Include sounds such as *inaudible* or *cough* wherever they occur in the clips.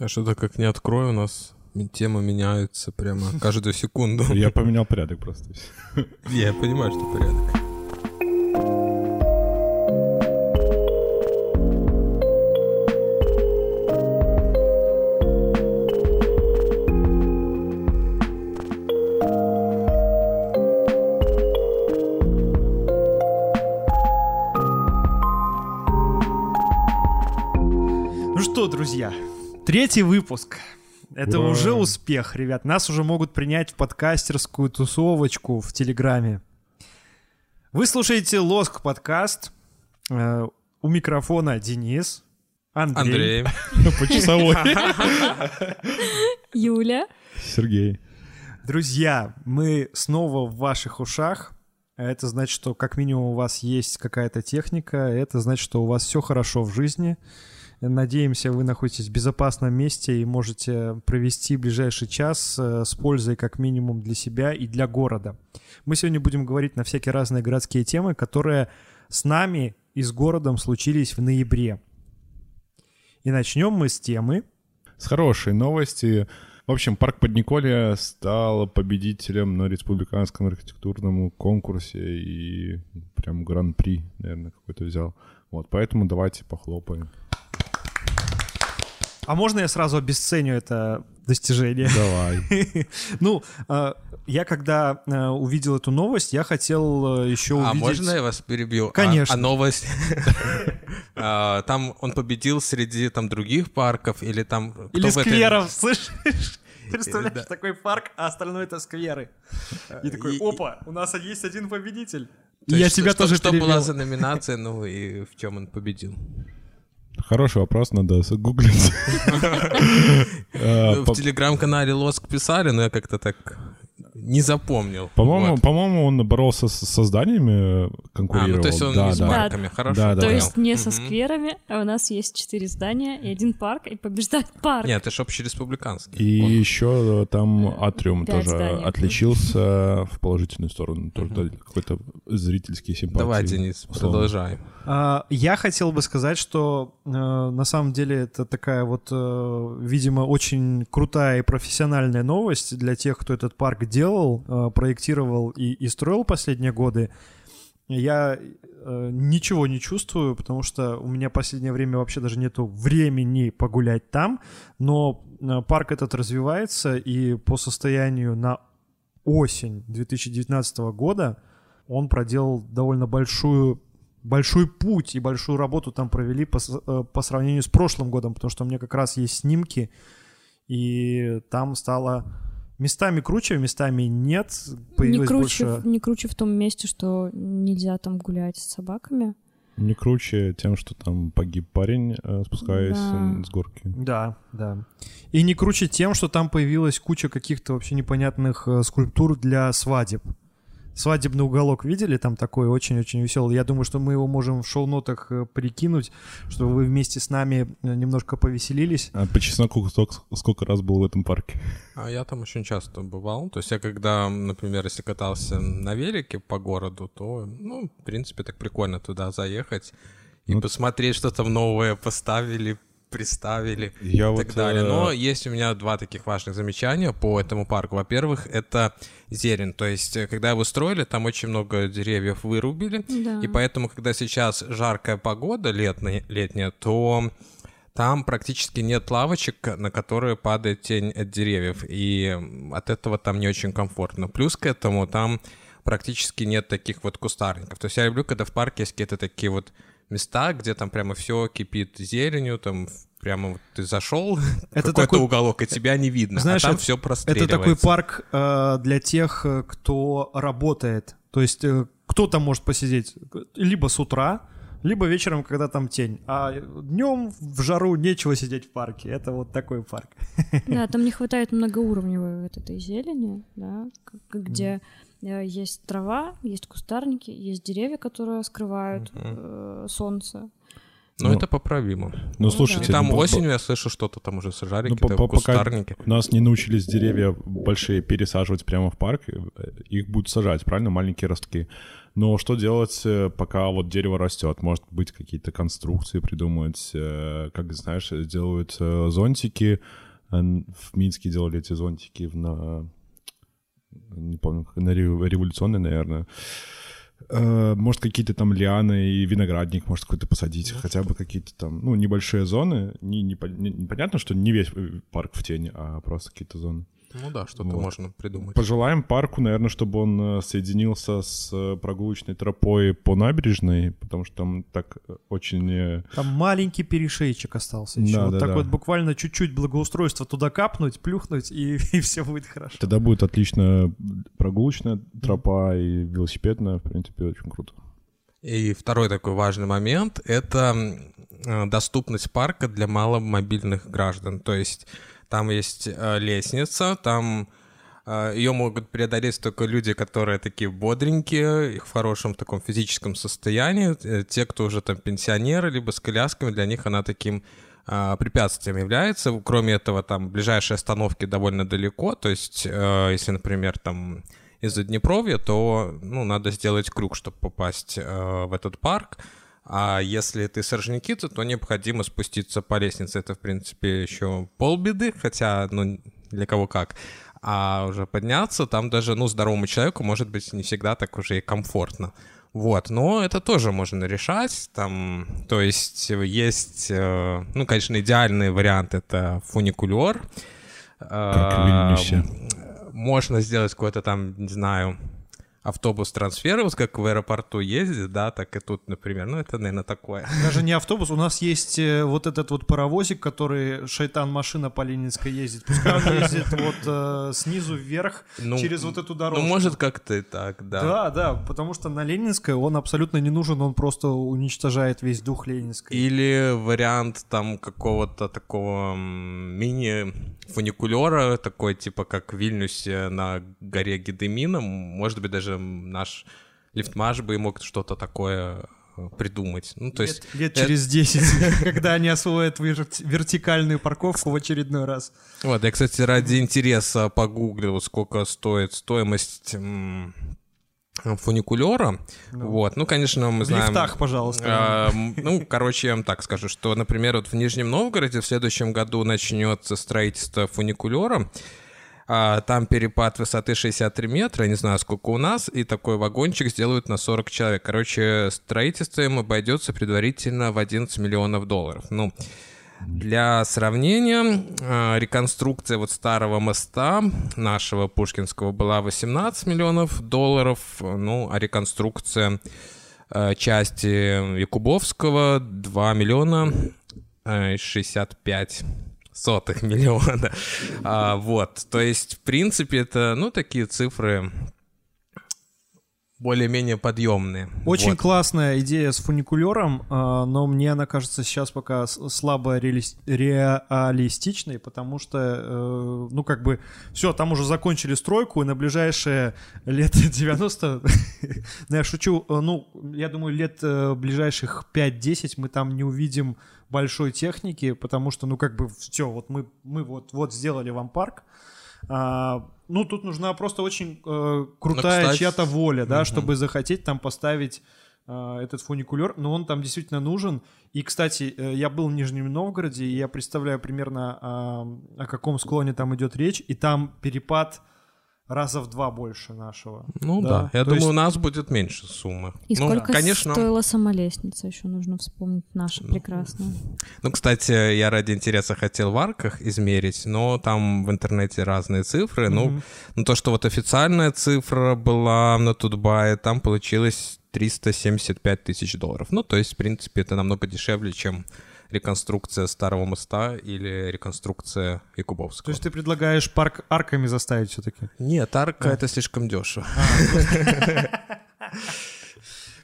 А что-то как не открою, у нас темы меняются прямо каждую секунду. Я поменял порядок просто. Я понимаю, что порядок. Третий выпуск. Это Ура! уже успех, ребят. Нас уже могут принять в подкастерскую тусовочку в Телеграме. Вы слушаете Лоск подкаст. Э, У микрофона Денис, Андрей, Андрей, *laughs* По часовой. *laughs* Юля. Сергей. Друзья, мы снова в ваших ушах. Это значит, что как минимум у вас есть какая-то техника. Это значит, что у вас все хорошо в жизни. Надеемся, вы находитесь в безопасном месте и можете провести ближайший час э, с пользой как минимум для себя и для города. Мы сегодня будем говорить на всякие разные городские темы, которые с нами и с городом случились в ноябре. И начнем мы с темы. С хорошей новости. В общем, парк Подниколья стал победителем на республиканском архитектурном конкурсе и прям гран-при, наверное, какой-то взял. Вот, поэтому давайте похлопаем. А можно я сразу обесценю это достижение? Давай. *laughs* Ну, э, я когда э, увидел эту новость, я хотел э, еще а увидеть... можно я вас перебью? А- Конечно. А, новость? *laughs* А, Там он победил среди там других парков или там... кто Или скверов, слышишь? *laughs* Представляешь, Да. такой парк, а остальное это скверы. И такой, И- опа, у нас есть один победитель. То я есть тебя что- тоже Что была перебил. за номинация, ну и в чем он победил? Хороший вопрос, надо загуглить. Э, *laughs* *laughs* Ну, В телеграм-канале Лоск писали, но я как-то так не запомнил. По-моему, Вот. по-моему, он боролся с созданиями, А, конкурировал. ну то есть он Да, не с да. марками, хорошо. Да, да, То да. есть не со скверами, а у нас есть четыре здания и один парк, и побеждает парк. Нет, это ж общереспубликанский. И Он- еще там Атриум Пять тоже зданий. отличился в положительную сторону. Тоже какой-то зрительский симпатии. Давай, Денис, условно. продолжаем. А, Я хотел бы сказать, что э, на самом деле это такая вот, э, видимо, очень крутая и профессиональная новость для тех, кто этот парк делал, э, проектировал и, и строил последние годы. Я э, ничего не чувствую, потому что у меня последнее время вообще даже нету времени погулять там, но э, парк этот развивается, и по состоянию на осень 2019 года он проделал довольно большую большой путь и большую работу там провели по, по сравнению с прошлым годом, потому что у меня как раз есть снимки, и там стало местами круче, местами нет, Не появилось круче, больше... не круче в том месте, что нельзя там гулять с собаками. Не круче тем, что там погиб парень, э, спускаясь Да. с горки. Да, да. И не круче тем, что там появилась куча каких-то вообще непонятных э, скульптур для свадеб. Свадебный уголок видели там такой очень-очень веселый. Я думаю, что мы его можем в шоу-нотах э, прикинуть, чтобы вы вместе с нами э, немножко повеселились. А по чесноку сколько, сколько раз был в этом парке? А я там очень часто бывал. То есть я когда, например, если катался на велике по городу, то, ну, в принципе, так прикольно туда заехать и Ну, посмотреть, что там новое поставили, приставили Я и вот, так далее. э, Но есть у меня два таких важных замечания по этому парку. Во-первых, это зелень. То есть, э, когда его строили, там очень много деревьев вырубили. Да. И поэтому, когда сейчас жаркая погода летная, летняя, то там практически нет лавочек, на которые падает тень от деревьев. И от этого там не очень комфортно. Плюс к этому там практически нет таких вот кустарников. То есть я люблю, когда в парке есть какие-то такие вот места, где там прямо все кипит зеленью, там прямо вот ты зашел *laughs* Это какой-то такой- уголок, и тебя не видно, Знаешь, а там это- все Это простреливается. такой парк э, для тех, э, кто работает. То есть э, кто там может посидеть либо с утра, либо вечером, когда там тень. А днем в жару нечего сидеть в парке. Это вот такой парк. *laughs* Да, там не хватает многоуровневой вот этой зелени, да, где э, есть трава, есть кустарники, есть деревья, которые скрывают э, солнце. Но Ну, это поправимо. Ну, И слушайте, там ну, по- осенью я слышу что-то там уже сажали, Ну, какие-то по- по- пока кустарники. нас не научились деревья большие пересаживать прямо в парк, э, их будут сажать, правильно, маленькие ростки. Но что делать, э, пока вот дерево растет? Может быть, какие-то конструкции придумать, э, как знаешь, делают э, зонтики. В Минске делали эти зонтики в- на, не помню, как- на ре- революционной, наверное. Э, Может, какие-то там лианы и виноградник, может, какой-то посадить, хотя бы какие-то там, ну, небольшие зоны. Не, не, не- непонятно, что не весь э, парк в тени, а просто какие-то зоны. Ну да, что-то Вот. можно придумать. Пожелаем парку, наверное, чтобы он э, соединился с э, прогулочной тропой по набережной, потому что там так э, очень... Там маленький перешейчик остался еще. Да, вот да, так да. вот буквально чуть-чуть благоустройство туда капнуть, плюхнуть, и, *laughs* и все будет хорошо. Тогда будет отлично прогулочная тропа и велосипедная, в принципе, очень круто. И второй такой важный момент — это доступность парка для маломобильных граждан. То есть там есть э, лестница, там ее могут преодолеть только люди, которые такие бодренькие, их в хорошем таком физическом состоянии. Э, Те, кто уже там пенсионеры, либо с колясками, для них она таким а, препятствием является. Кроме этого, там ближайшие остановки довольно далеко. То есть, э, если, например, там из-за Днепровья, то ну, надо сделать крюк, чтобы попасть э, в этот парк. А если ты с Орджоникидзе, то необходимо спуститься по лестнице. Это, в принципе, еще полбеды, хотя, ну, для кого как. А уже подняться, там даже, ну, здоровому человеку, может быть, не всегда так уже и комфортно. Вот, но это тоже можно решать, там, то есть есть, э, ну, конечно, идеальный вариант — это фуникулер. Как в Вильнюсе. Можно сделать какой-то там, не знаю, автобус-трансфер, вот как в аэропорту ездит, да, так и тут, например, ну, это, наверное, такое. *laughs* Даже не автобус, у нас есть э, вот этот вот паровозик, который шайтан-машина по Ленинской ездит. Пускай он *laughs* ездит вот э, снизу вверх Ну, через вот эту Ну, дорогу. может, как-то и так, да. Да, да, потому что на Ленинской он абсолютно не нужен, он просто уничтожает весь дух Ленинской. Или вариант там какого-то такого м, мини-фуникулера, такой типа как в Вильнюсе на горе Гедемина. Может быть, даже наш лифтмаш бы мог что-то такое э, придумать. Ну, то есть... лет, лет это- через 10, *laughs* когда они освоят верти- вертикальную парковку в очередной раз. Вот, я, кстати, ради интереса погуглил, сколько стоит стоимость м, фуникулера. Вот, ну, конечно, мы В знаем... лифтах, пожалуйста. М, Ну, короче, я вам так скажу, что, например, вот в Нижнем Новгороде в следующем году начнется строительство фуникулера. А, Там перепад высоты 63 метра, не знаю, сколько у нас, и такой вагончик сделают на 40 человек. Короче, строительство им обойдется предварительно в 11 миллионов долларов. Ну, для сравнения, а, реконструкция вот старого моста нашего Пушкинского была 18 миллионов долларов, ну, а реконструкция э, части Якубовского 2 миллиона э, 65 сотых *laughs* миллиона. А, вот, то есть, в принципе, это, ну, такие цифры более-менее подъемные. Очень Вот. классная идея с фуникулером, а, но мне она кажется сейчас пока слабо реалис- реалистичной, потому что, э, ну, как бы, все, там уже закончили стройку, и на ближайшие лет *laughs* 90, *laughs* ну, я шучу, э, ну, я думаю, лет э, ближайших 5-10 мы там не увидим большой техники, потому что, ну, как бы, все, вот мы, мы вот, вот сделали вам парк, а, ну, тут нужна просто очень э, крутая кстати, чья-то воля, да, мгм. чтобы захотеть там поставить э, этот фуникулер, но он там действительно нужен. И, кстати, э, я был в Нижнем Новгороде, и я представляю примерно, о каком склоне там идет речь, и там перепад раза в два больше нашего. Ну Да, да, я то думаю, есть- у нас будет меньше суммы. И ну, сколько конечно. стоила сама лестница, еще нужно вспомнить наша прекрасная. Ну, кстати, я ради интереса хотел в арках измерить, но там в интернете разные цифры. Ну, Мгм. ну, то, что вот официальная цифра была на Тутбае, там получилось 375 тысяч долларов. Ну, то есть, в принципе, это намного дешевле, чем реконструкция Старого моста или реконструкция Якубовского. То есть ты предлагаешь парк арками заставить все-таки? Нет, арка Да. это слишком дешево.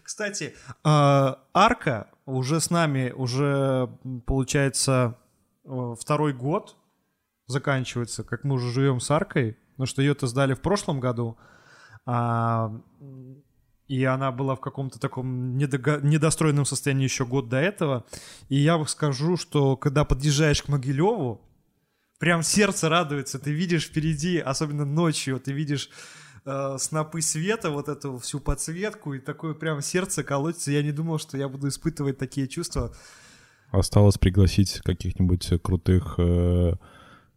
Кстати, э, арка уже с нами, уже получается э, второй год заканчивается, как мы уже живем с аркой, потому что ее-то сдали в прошлом году. А, и она была в каком-то таком недого- недостроенном состоянии еще год до этого. И я скажу, что когда подъезжаешь к Могилеву, прям сердце радуется, ты видишь впереди, особенно ночью, ты видишь э, снопы света, вот эту всю подсветку, и такое прям сердце колотится. Я не думал, что я буду испытывать такие чувства. Осталось пригласить каких-нибудь крутых, э,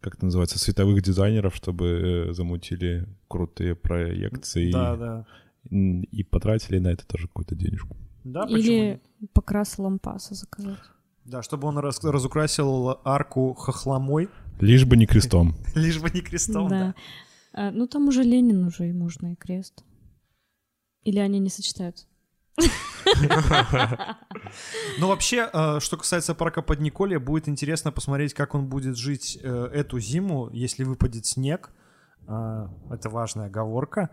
как это называется, световых дизайнеров, чтобы э, замутили крутые проекции Да, да. И, потратили на это тоже какую-то денежку. Да, Или нет? покрас лампаса заказать. Да, чтобы он раз- разукрасил арку хохломой, Лишь бы не крестом. *laughs* лишь бы не крестом, да. Да. А, ну там уже Ленин уже и можно и крест. Или они не сочетаются? *laughs* Ну, вообще, э, что касается парка Подниколья, будет интересно посмотреть, как он будет жить э, эту зиму, если выпадет снег. А, Это важная оговорка.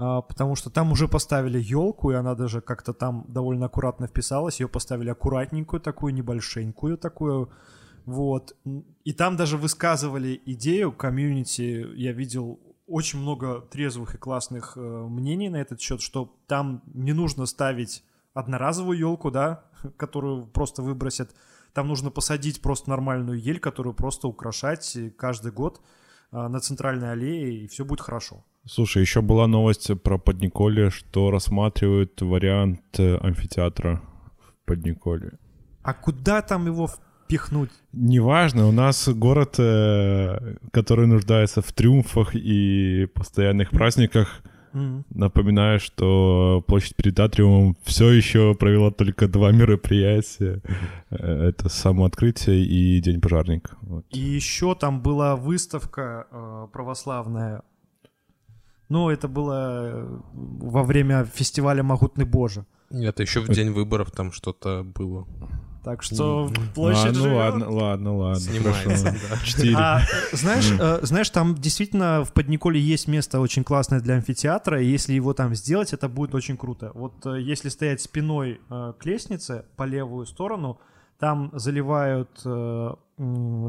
А, Потому что там уже поставили елку, и она даже как-то там довольно аккуратно вписалась. Ее поставили аккуратненькую такую, небольшенькую такую. Вот. И там даже высказывали идею комьюнити. Я видел очень много трезвых и классных э, мнений на этот счет, что там не нужно ставить одноразовую елку, да, *laughs* которую просто выбросят. Там нужно посадить просто нормальную ель, которую просто украшать э, каждый год а, на центральной аллее, и все будет хорошо. Слушай, еще была новость про Подниколье, что рассматривают вариант э, амфитеатра в Подниколье. А куда там его впихнуть? Неважно, у нас город, э, который нуждается в триумфах и постоянных праздниках. М. Напоминаю, что площадь перед Атриумом все еще провела только два мероприятия. Э, Это самооткрытие и День пожарника. Вот. И еще там была выставка э, православная. Ну, это было э, во время фестиваля «Могутный Боже». Это еще в день выборов там что-то было. Так что площадь ну живет. ладно, ладно, ладно. Снимается, да. А, знаешь, э, знаешь, там действительно в Подниколе есть место очень классное для амфитеатра, и если его там сделать, это будет очень круто. Вот э, если стоять спиной э, к лестнице по левую сторону, там заливают э,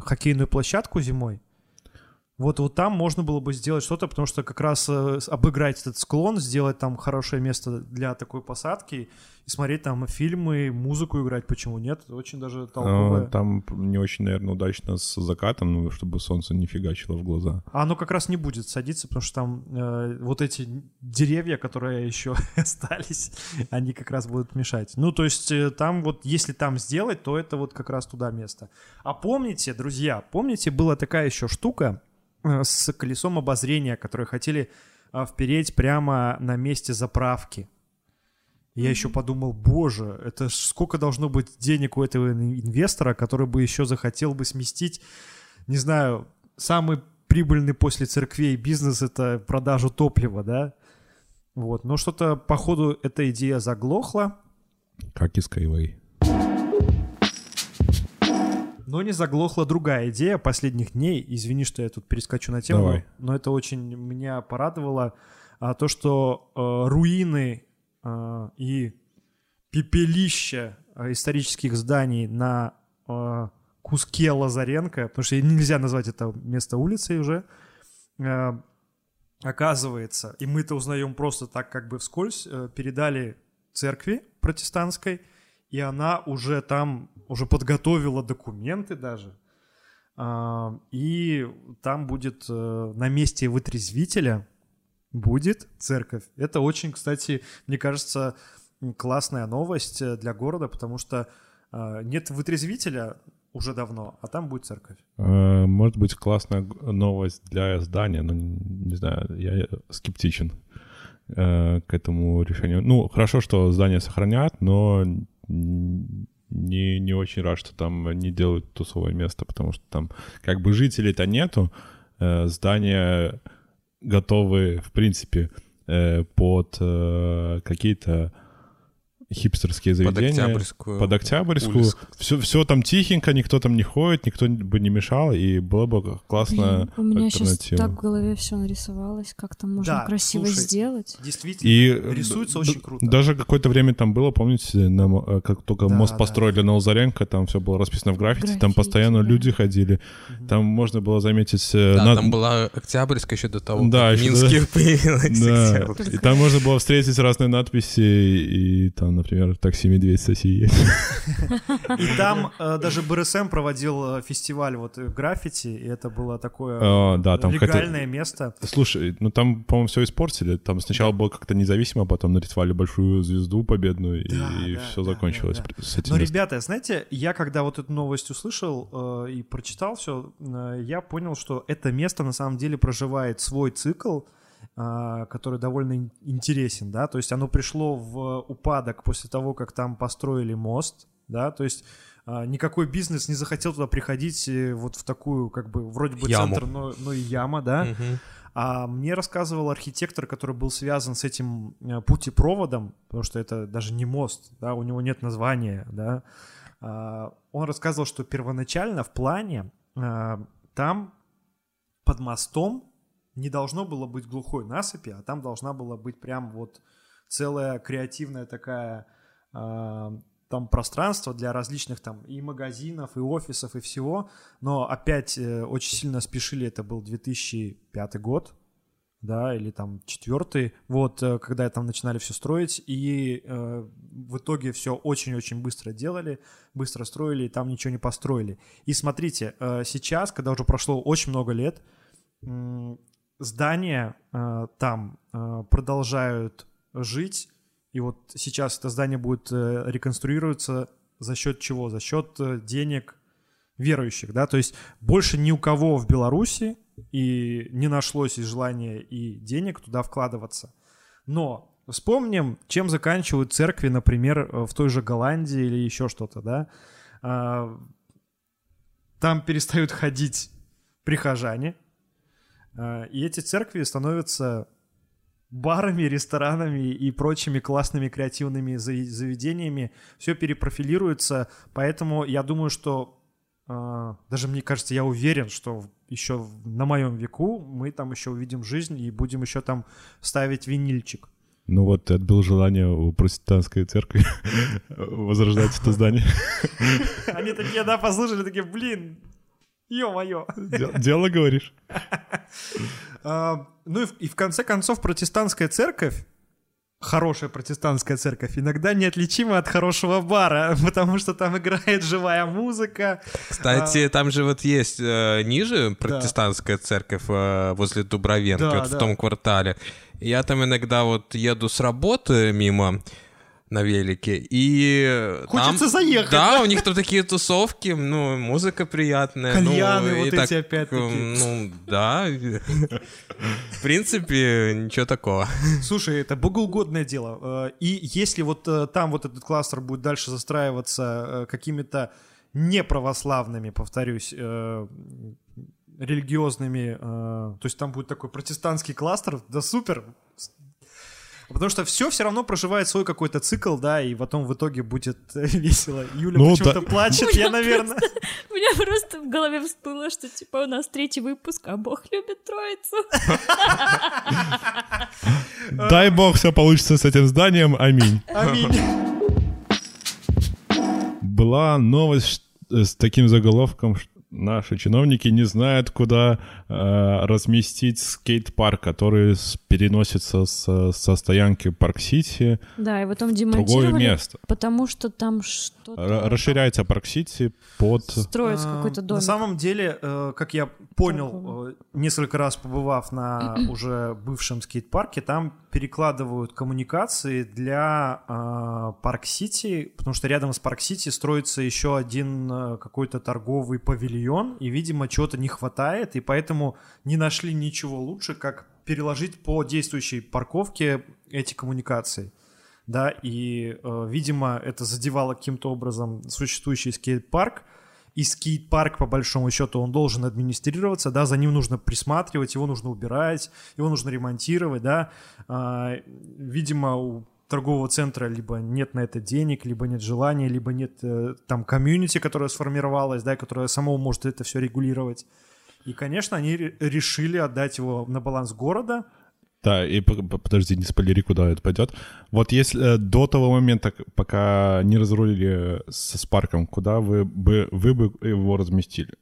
хоккейную площадку зимой. Вот, вот там можно было бы сделать что-то, потому что как раз э, обыграть этот склон, сделать там хорошее место для такой посадки и смотреть там фильмы, музыку играть, почему нет? Это очень даже толковое. А, Там не очень, наверное, удачно с закатом, ну, чтобы солнце не фигачило в глаза. А оно как раз не будет садиться, потому что там э, вот эти деревья, которые еще *laughs* остались, они как раз будут мешать. Ну, то есть э, там вот, если там сделать, то это вот как раз туда место. А помните, друзья, помните, была такая еще штука с колесом обозрения, которые хотели э, впереть прямо на месте заправки. Я еще подумал, боже, это ж сколько должно быть денег у этого ин- инвестора, который бы еще захотел бы сместить, не знаю, самый прибыльный после церквей бизнес — это продажу топлива, да? Вот, но что-то, походу, эта идея заглохла, Как и Skyway. Но не заглохла другая идея последних дней. Извини, что я тут перескочу на тему, Давай. но это очень меня порадовало. А, то, что э, руины э, и пепелища э, исторических зданий на э, куске Лазаренко, потому что нельзя назвать это место улицей уже, э, оказывается, и мы это узнаем просто так как бы вскользь, э, передали церкви протестантской, и она уже там, уже подготовила документы даже, А, и там будет э, на месте вытрезвителя будет церковь. Это очень, кстати, мне кажется, классная новость э, для города, потому что э, нет вытрезвителя уже давно, а там будет церковь. Может быть, классная новость для здания, но не знаю, я скептичен к этому решению. Ну, хорошо, что здание сохранят, но не, не очень рад, что там не делают тусовое место, потому что там как бы жителей-то нету, э, здания готовы, в принципе, э, под э, какие-то хипстерские Под заведения. Октябрьскую. Под Октябрьскую. улицу. Все, все там тихенько, никто там не ходит, никто бы не мешал, и было бы классно у меня сейчас так в голове все нарисовалось, как там можно Да, красиво слушай, сделать. Действительно, И рисуется д- очень круто. Даже какое-то время там было, помните, на э, как только Да, мост да. построили на Лазаренко, там все было расписано в граффити, там Граффити, постоянно да. люди ходили, там можно было заметить... э, Да, на- там была Октябрьская еще до того, Да, как Минске *laughs* появилась Да, и там можно было встретить разные надписи, и, там, например, такси «Медведь» соси. И там э, даже БРСМ проводил э, фестиваль вот э, граффити, и это было такое А, легальное место. Слушай, ну там, по-моему, все испортили. Там сначала было как-то независимо, а потом нарисовали большую звезду победную, и все закончилось с этим. Но, ребята, знаете, я когда вот эту новость услышал и прочитал все, я понял, что это место на самом деле проживает свой цикл, который довольно ин- интересен, да, то есть оно пришло в упадок после того, как там построили мост, да, то есть а, никакой бизнес не захотел туда приходить э, вот в такую, как бы, вроде бы Яму. центр, но, но и яма, да, Мгм. а мне рассказывал архитектор, который был связан с этим э, путепроводом, потому что это даже не мост, да, у него нет названия, да. А, Он рассказывал, что первоначально в плане а, там под мостом не должно было быть глухой насыпи, а там должна была быть прям вот целая креативная такая а, там пространство для различных там и магазинов, и офисов, и всего. Но опять э, очень сильно спешили, это был 2005 год, да, или там четвертый, вот, э, когда там начинали все строить, и э, в итоге все очень-очень быстро делали, быстро строили, и там ничего не построили. И смотрите, э, сейчас, когда уже прошло очень много лет, здания э, там э, продолжают жить, и вот сейчас это здание будет э, реконструироваться за счет чего? За счет э, денег верующих, да, то есть больше ни у кого в Беларуси и не нашлось и желания и денег туда вкладываться. Но вспомним, чем заканчивают церкви, например, э, в той же Голландии или еще что-то, да. А, Там перестают ходить прихожане, и эти церкви становятся барами, ресторанами и прочими классными креативными заведениями. Все перепрофилируется, поэтому я думаю, что а, даже мне кажется, я уверен, что еще на моем веку мы там еще увидим жизнь и будем еще там ставить винильчик. Ну вот, отбил желание у протестантской церкви *laughs* возрождать это здание. Они такие, да, послушали, такие, блин, ё-моё. Дел- Дело, говоришь? *laughs* А, Ну и в, конце концов протестантская церковь, хорошая протестантская церковь, иногда неотличима от хорошего бара, *laughs* потому что там играет живая музыка. Кстати, там же вот есть э, ниже протестантская церковь э, возле Дубровенки, Да, вот да. в том квартале. Я там иногда вот еду с работы мимо на велике, и Хочется там- заехать, Да, у них там такие тусовки, ну, музыка приятная. Кальяны ну, вот и эти опять-таки. м, Ну, да. В принципе, ничего такого. Слушай, это богоугодное дело. Э, И если вот э, там вот этот кластер будет дальше застраиваться э, какими-то неправославными, повторюсь, э, религиозными, э, то есть там будет такой протестантский кластер, да супер. Потому что все все равно проживает свой какой-то цикл, да, и потом в итоге будет *laughs* весело. Юля Ну, почему-то да. плачет, я, наверное. У меня просто в голове всплыло, что типа у нас третий выпуск, а Бог любит троицу. *laughs* Дай бог все получится с этим зданием, аминь. Аминь. Была новость э, с таким заголовком, что наши чиновники не знают, куда разместить скейт-парк, который с- переносится со, со стоянки Парк-Сити Да, и потом в другое демонтировали, место. потому что там что-то... Расширяется Парк-Сити под... Строится А, какой-то На домик. самом деле, э, как я понял, э, несколько раз побывав на *clears throat* уже бывшем скейт-парке, там перекладывают коммуникации для э, Парк-Сити, потому что рядом с Парк-Сити строится еще один э, какой-то торговый павильон, и, видимо, чего-то не хватает, и поэтому не нашли ничего лучше, как переложить по действующей парковке эти коммуникации. Да, и, э, видимо, это задевало каким-то образом существующий скейт-парк, и скейт-парк, по большому счету, он должен администрироваться, да, за ним нужно присматривать, его нужно убирать, его нужно ремонтировать, да, А, видимо, у торгового центра либо нет на это денег, либо нет желания, либо нет э, там комьюнити, которое сформировалось, да, которое само может это все регулировать. И, конечно, они ре- решили отдать его на баланс города. Да, и подожди, не спойлери, куда это пойдет. Вот если э, до того момента, пока не разрулили со Спарком, куда вы бы, вы бы его разместили?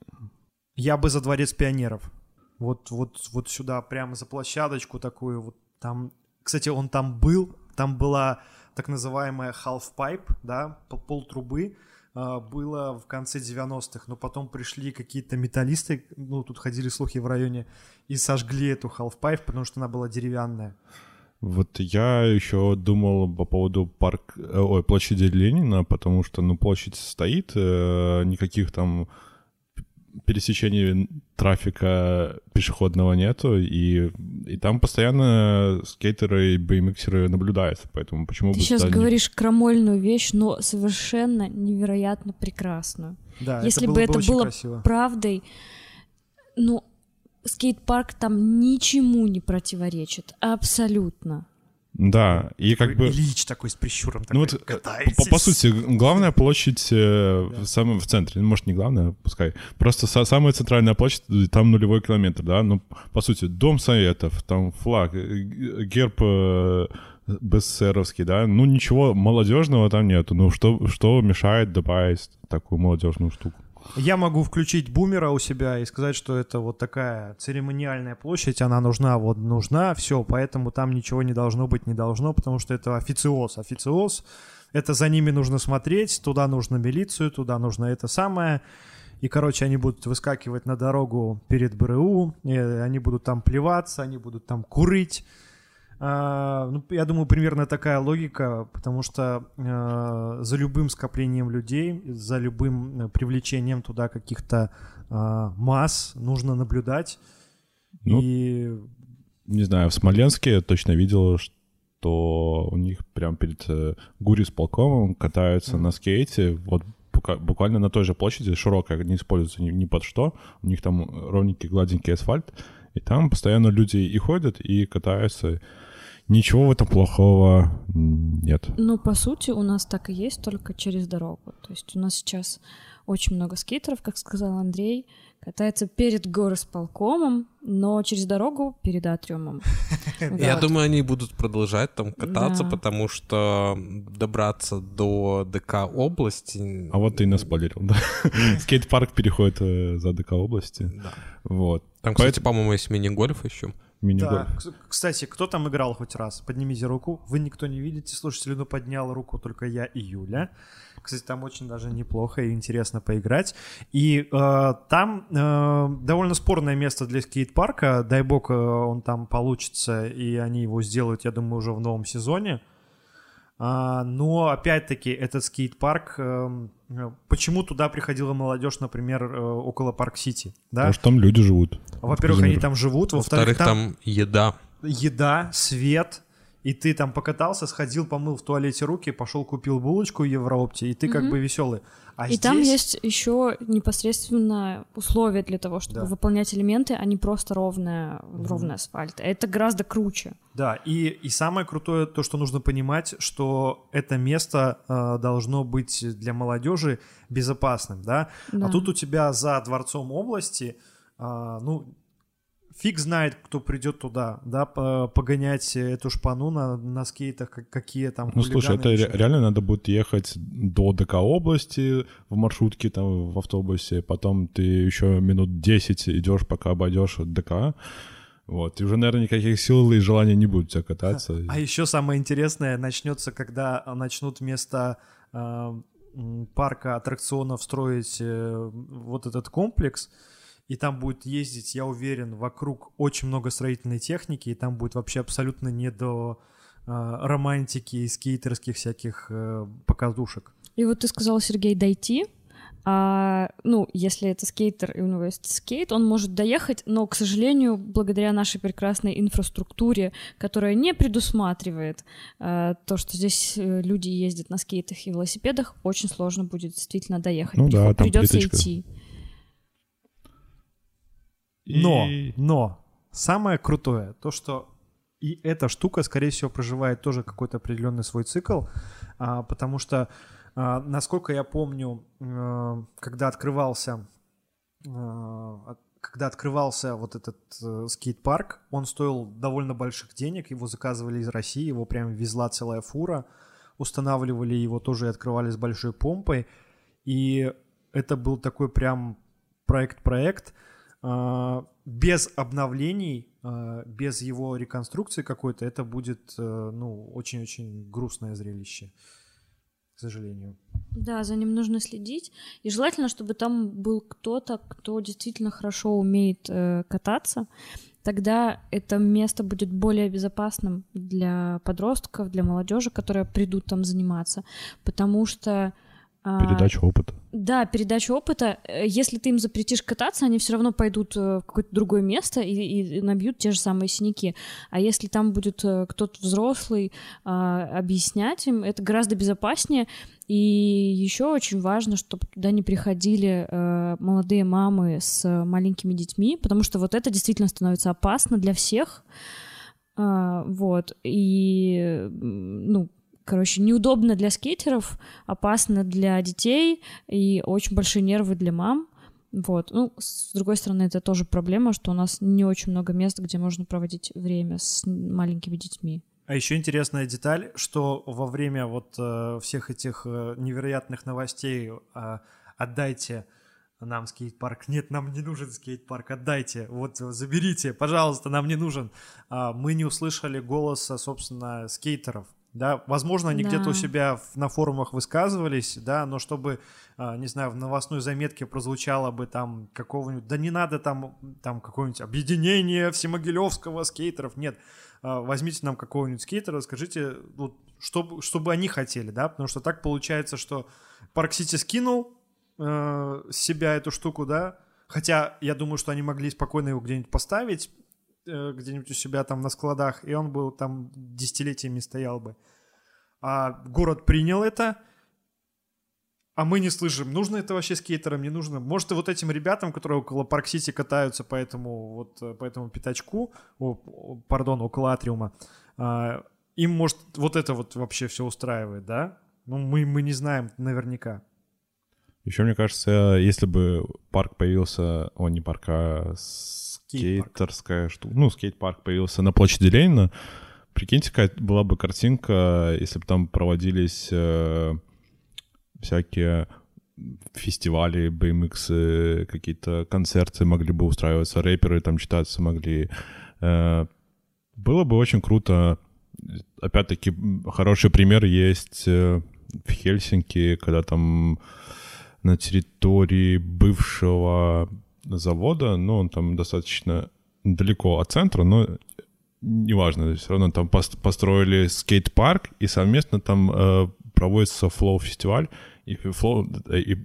Я бы за дворец пионеров. Вот, вот, вот сюда, прямо за площадочку такую. Вот там, кстати, он там был. Там была так называемая half-pipe, да, по- полтрубы. а, Было в конце 90-х, но потом пришли какие-то металлисты, ну, тут ходили слухи в районе, и сожгли эту half-pipe, потому что она была деревянная. Вот я еще думал по поводу парк, э, ой, площади Ленина, потому что, ну, площадь стоит, э, никаких там пересечений трафика пешеходного нету, и, и там постоянно скейтеры и BMXеры наблюдаются, поэтому почему Ты бы сейчас туда не- говоришь крамольную вещь, но совершенно невероятно прекрасную. Да, Если это бы это было красиво. правдой, ну, скейт-парк там ничему не противоречит. Абсолютно. Да, и как бы... Ильич такой с прищуром Ну такой вот, э, по, по сути, главная площадь э, в самом в центре, ну, может, не главная, пускай, просто са- самая центральная площадь, э, там нулевой километр, да, ну, по сути, Дом Советов, там флаг, э, герб э, БССРовский, да, ну, ничего молодежного там нету, ну, что, что мешает добавить такую молодежную штуку? Я могу включить бумера у себя и сказать, что это вот такая церемониальная площадь, она нужна, вот нужна, все, поэтому там ничего не должно быть, не должно, потому что это официоз. Официоз, это за ними нужно смотреть, туда нужно милицию, туда нужно это самое. И, короче, они будут выскакивать на дорогу перед БРУ, они будут там плеваться, они будут там курить. А, ну, я думаю, примерно такая логика, потому что э, за любым скоплением людей, за любым э, привлечением туда каких-то э, масс нужно наблюдать. Ну, и Не знаю, в Смоленске я точно видел, что у них прям перед э, Гури с полком катаются на скейте, вот буквально на той же площади, широкая, не используется ни, ни под что, у них там ровненький, гладенький асфальт, и там постоянно люди и ходят, и катаются. Ничего в этом плохого нет. Ну, по сути, у нас так и есть, только через дорогу. То есть у нас сейчас очень много скейтеров, как сказал Андрей, катается перед горосполкомом, но через дорогу перед атриумом. *laughs* Я думаю, они будут продолжать там кататься, потому что добраться до ДК области... А вот ты и наспойлерил, да? *laughs* Скейт-парк переходит э, за ДК области. Да. Вот. Там, кстати, по-моему, есть мини-гольф еще. Мини-гольф. да, кстати, кто там играл хоть раз? Поднимите руку. Вы никто не видите, слушатели, но поднял руку только я и Юля. Кстати, там очень даже неплохо и интересно поиграть. И э, там э, довольно спорное место для скейт-парка. Дай бог, э, он там получится, и они его сделают, я думаю, уже в новом сезоне. А, но опять-таки этот скейт-парк, эм, почему туда приходила молодежь, например, э, около Парк-Сити, да? Потому что там люди живут. Во-первых, они там живут, Во-вторых, во-вторых, там там еда. еда, свет, и ты там покатался, сходил, помыл в туалете руки, пошел купил булочку в Евроопте, и ты как Мгм. бы веселый. А И здесь... там есть еще непосредственно условия для того, чтобы Да. выполнять элементы, а не просто ровная, ровный асфальт. Это гораздо круче. Да, и, и самое крутое то, что нужно понимать, что это место э, должно быть для молодежи безопасным, да? Да. А тут у тебя за дворцом области, э, ну, фиг знает, кто придет туда, да, по- погонять эту шпану на, на скейтах, как- какие там Ну, слушай, это ре- реально надо будет ехать до ДК области в маршрутке, там, в автобусе, потом ты еще минут 10 идешь, пока обойдешь ДК, вот, и уже, наверное, никаких сил и желания не будет у тебя кататься. А еще самое интересное начнется, когда начнут вместо э, парка аттракционов строить э, вот этот комплекс, и там будет ездить, я уверен, вокруг очень много строительной техники, и там будет вообще абсолютно не до э, романтики и скейтерских всяких э, показушек. И вот ты сказал, Сергей, дойти. А, ну, если это скейтер и у него есть скейт, он может доехать, но, к сожалению, благодаря нашей прекрасной инфраструктуре, которая не предусматривает а, то, что здесь э, люди ездят на скейтах и велосипедах, очень сложно будет действительно доехать. Ну да, там Придется плиточка. идти. Но, И- но, самое крутое, то, что и эта штука, скорее всего, проживает тоже какой-то определенный свой цикл, а, потому что, а, насколько я помню, а, когда открывался а, когда открывался вот этот э, скейт-парк, он стоил довольно больших денег, его заказывали из России, его прям везла целая фура, устанавливали его тоже и открывали с большой помпой, и это был такой прям проект-проект, э, без обновлений, э, без его реконструкции какой-то, это будет, э, ну, очень-очень грустное зрелище к сожалению. Да, за ним нужно следить. И желательно, чтобы там был кто-то, кто действительно хорошо умеет э, кататься. Тогда это место будет более безопасным для подростков, для молодежи, которые придут там заниматься. Потому что а, передача опыта. Да, передача опыта. Э, если ты им запретишь кататься, они все равно пойдут э, в какое-то другое место и, и набьют те же самые синяки. А если там будет э, кто-то взрослый а, объяснять им, это гораздо безопаснее. И еще очень важно, чтобы туда не приходили молодые мамы с маленькими детьми, потому что вот это действительно становится опасно для всех. А, вот. И, ну, Короче, неудобно для скейтеров, опасно для детей и очень большие нервы для мам. Вот. Ну, с другой стороны, это тоже проблема, что у нас не очень много мест, где можно проводить время с маленькими детьми. А еще интересная деталь, что во время вот э, всех этих э, невероятных новостей э, отдайте нам скейт-парк. Нет, нам не нужен скейт-парк, отдайте, вот заберите, пожалуйста, нам не нужен. А, мы не услышали голоса, собственно, скейтеров да, возможно, они да. где-то у себя на форумах высказывались, да, но чтобы, а, не знаю, в новостной заметке прозвучало бы там какого-нибудь, да не надо там, там какое-нибудь объединение всемогилевского скейтеров, нет, а, возьмите нам какого-нибудь скейтера, скажите, вот, что, что бы они хотели, да, потому что так получается, что Парк Сити скинул э, с себя эту штуку, да, хотя я думаю, что они могли спокойно его где-нибудь поставить, где-нибудь у себя там на складах, и он был там десятилетиями стоял бы. А город принял это, а мы не слышим, нужно это вообще скейтерам, не нужно. Может, и вот этим ребятам, которые около Парк-Сити катаются по этому, вот, э, по этому пятачку, о, пардон, около Атриума, а, им, может, вот это вот вообще все устраивает, да? Ну, мы, мы не знаем наверняка. Еще, мне кажется, если бы парк появился, он не парк, а скейтерская штука. Ну, скейт-парк появился на площади Ленина. Прикиньте, какая была бы картинка, если бы там проводились э, всякие фестивали, BMX, э, какие-то концерты могли бы устраиваться, рэперы там читаться могли. Э, было бы очень круто. Опять-таки, хороший пример есть э, в Хельсинки, когда там на территории бывшего завода, но он там достаточно далеко от центра, но неважно, все равно там построили скейт-парк, и совместно там э, проводится Flow-фестиваль, и, Flow, и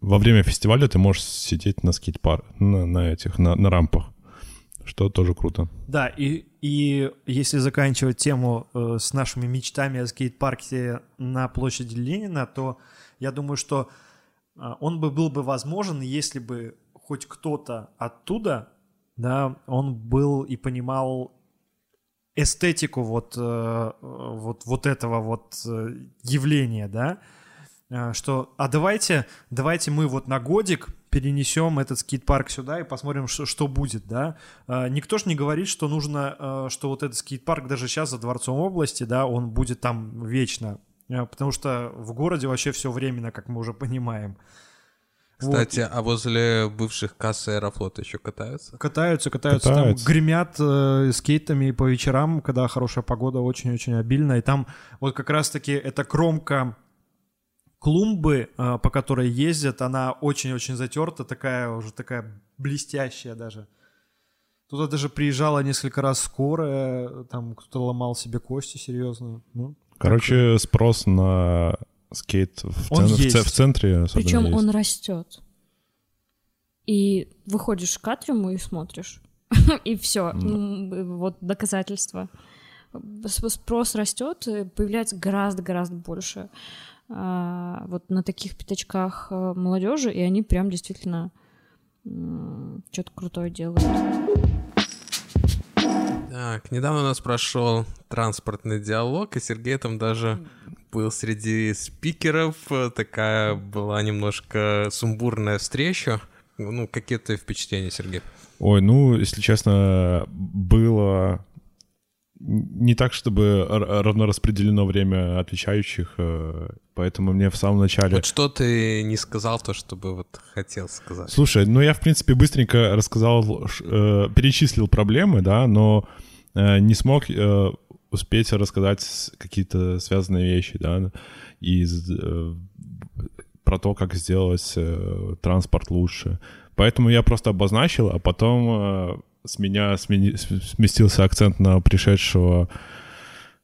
во время фестиваля ты можешь сидеть на скейт-парк, на, на этих, на, на рампах, что тоже круто. Да, и, и если заканчивать тему э, с нашими мечтами о скейт-парке на площади Ленина, то я думаю, что э, он бы был бы возможен, если бы хоть кто-то оттуда, да, он был и понимал эстетику вот, э, вот, вот этого вот э, явления, да, э, что, а давайте, давайте мы вот на годик перенесем этот скейт-парк сюда и посмотрим, что, что будет, да. Никто ж не говорит, что нужно, что вот этот скейт-парк даже сейчас за Дворцом области, да, он будет там вечно, потому что в городе вообще все временно, как мы уже понимаем. Кстати, вот. а возле бывших касс Аэрофлота еще катаются? Катаются, катаются. катаются. Там гремят э, скейтами по вечерам, когда хорошая погода, очень-очень обильная. И там вот как раз-таки эта кромка клумбы, э, по которой ездят, она очень-очень затерта, такая уже такая блестящая даже. Туда даже приезжала несколько раз скорая, там кто-то ломал себе кости серьезно. Ну, Короче, так... спрос на скейт в, он цен, есть. в, центре. Причем есть. он растет. И выходишь к атриуму и смотришь. *laughs* и все. Вот доказательство. Спрос растет, появляется гораздо-гораздо больше а, вот на таких пятачках а, молодежи, и они прям действительно что-то крутое делают. Так, недавно у нас прошел транспортный диалог, и Сергей там даже был среди спикеров. Такая была немножко сумбурная встреча. Ну, какие-то впечатления, Сергей? Ой, ну, если честно, было не так, чтобы равно распределено время отвечающих, э, поэтому мне в самом начале... Вот что ты не сказал, то, чтобы вот хотел сказать? Слушай, ну я, в принципе, быстренько рассказал, э, перечислил проблемы, да, но э, не смог успеть рассказать какие-то связанные вещи, да, из, про то, как сделать транспорт лучше. Поэтому я просто обозначил, а потом с меня смени, сместился акцент на пришедшего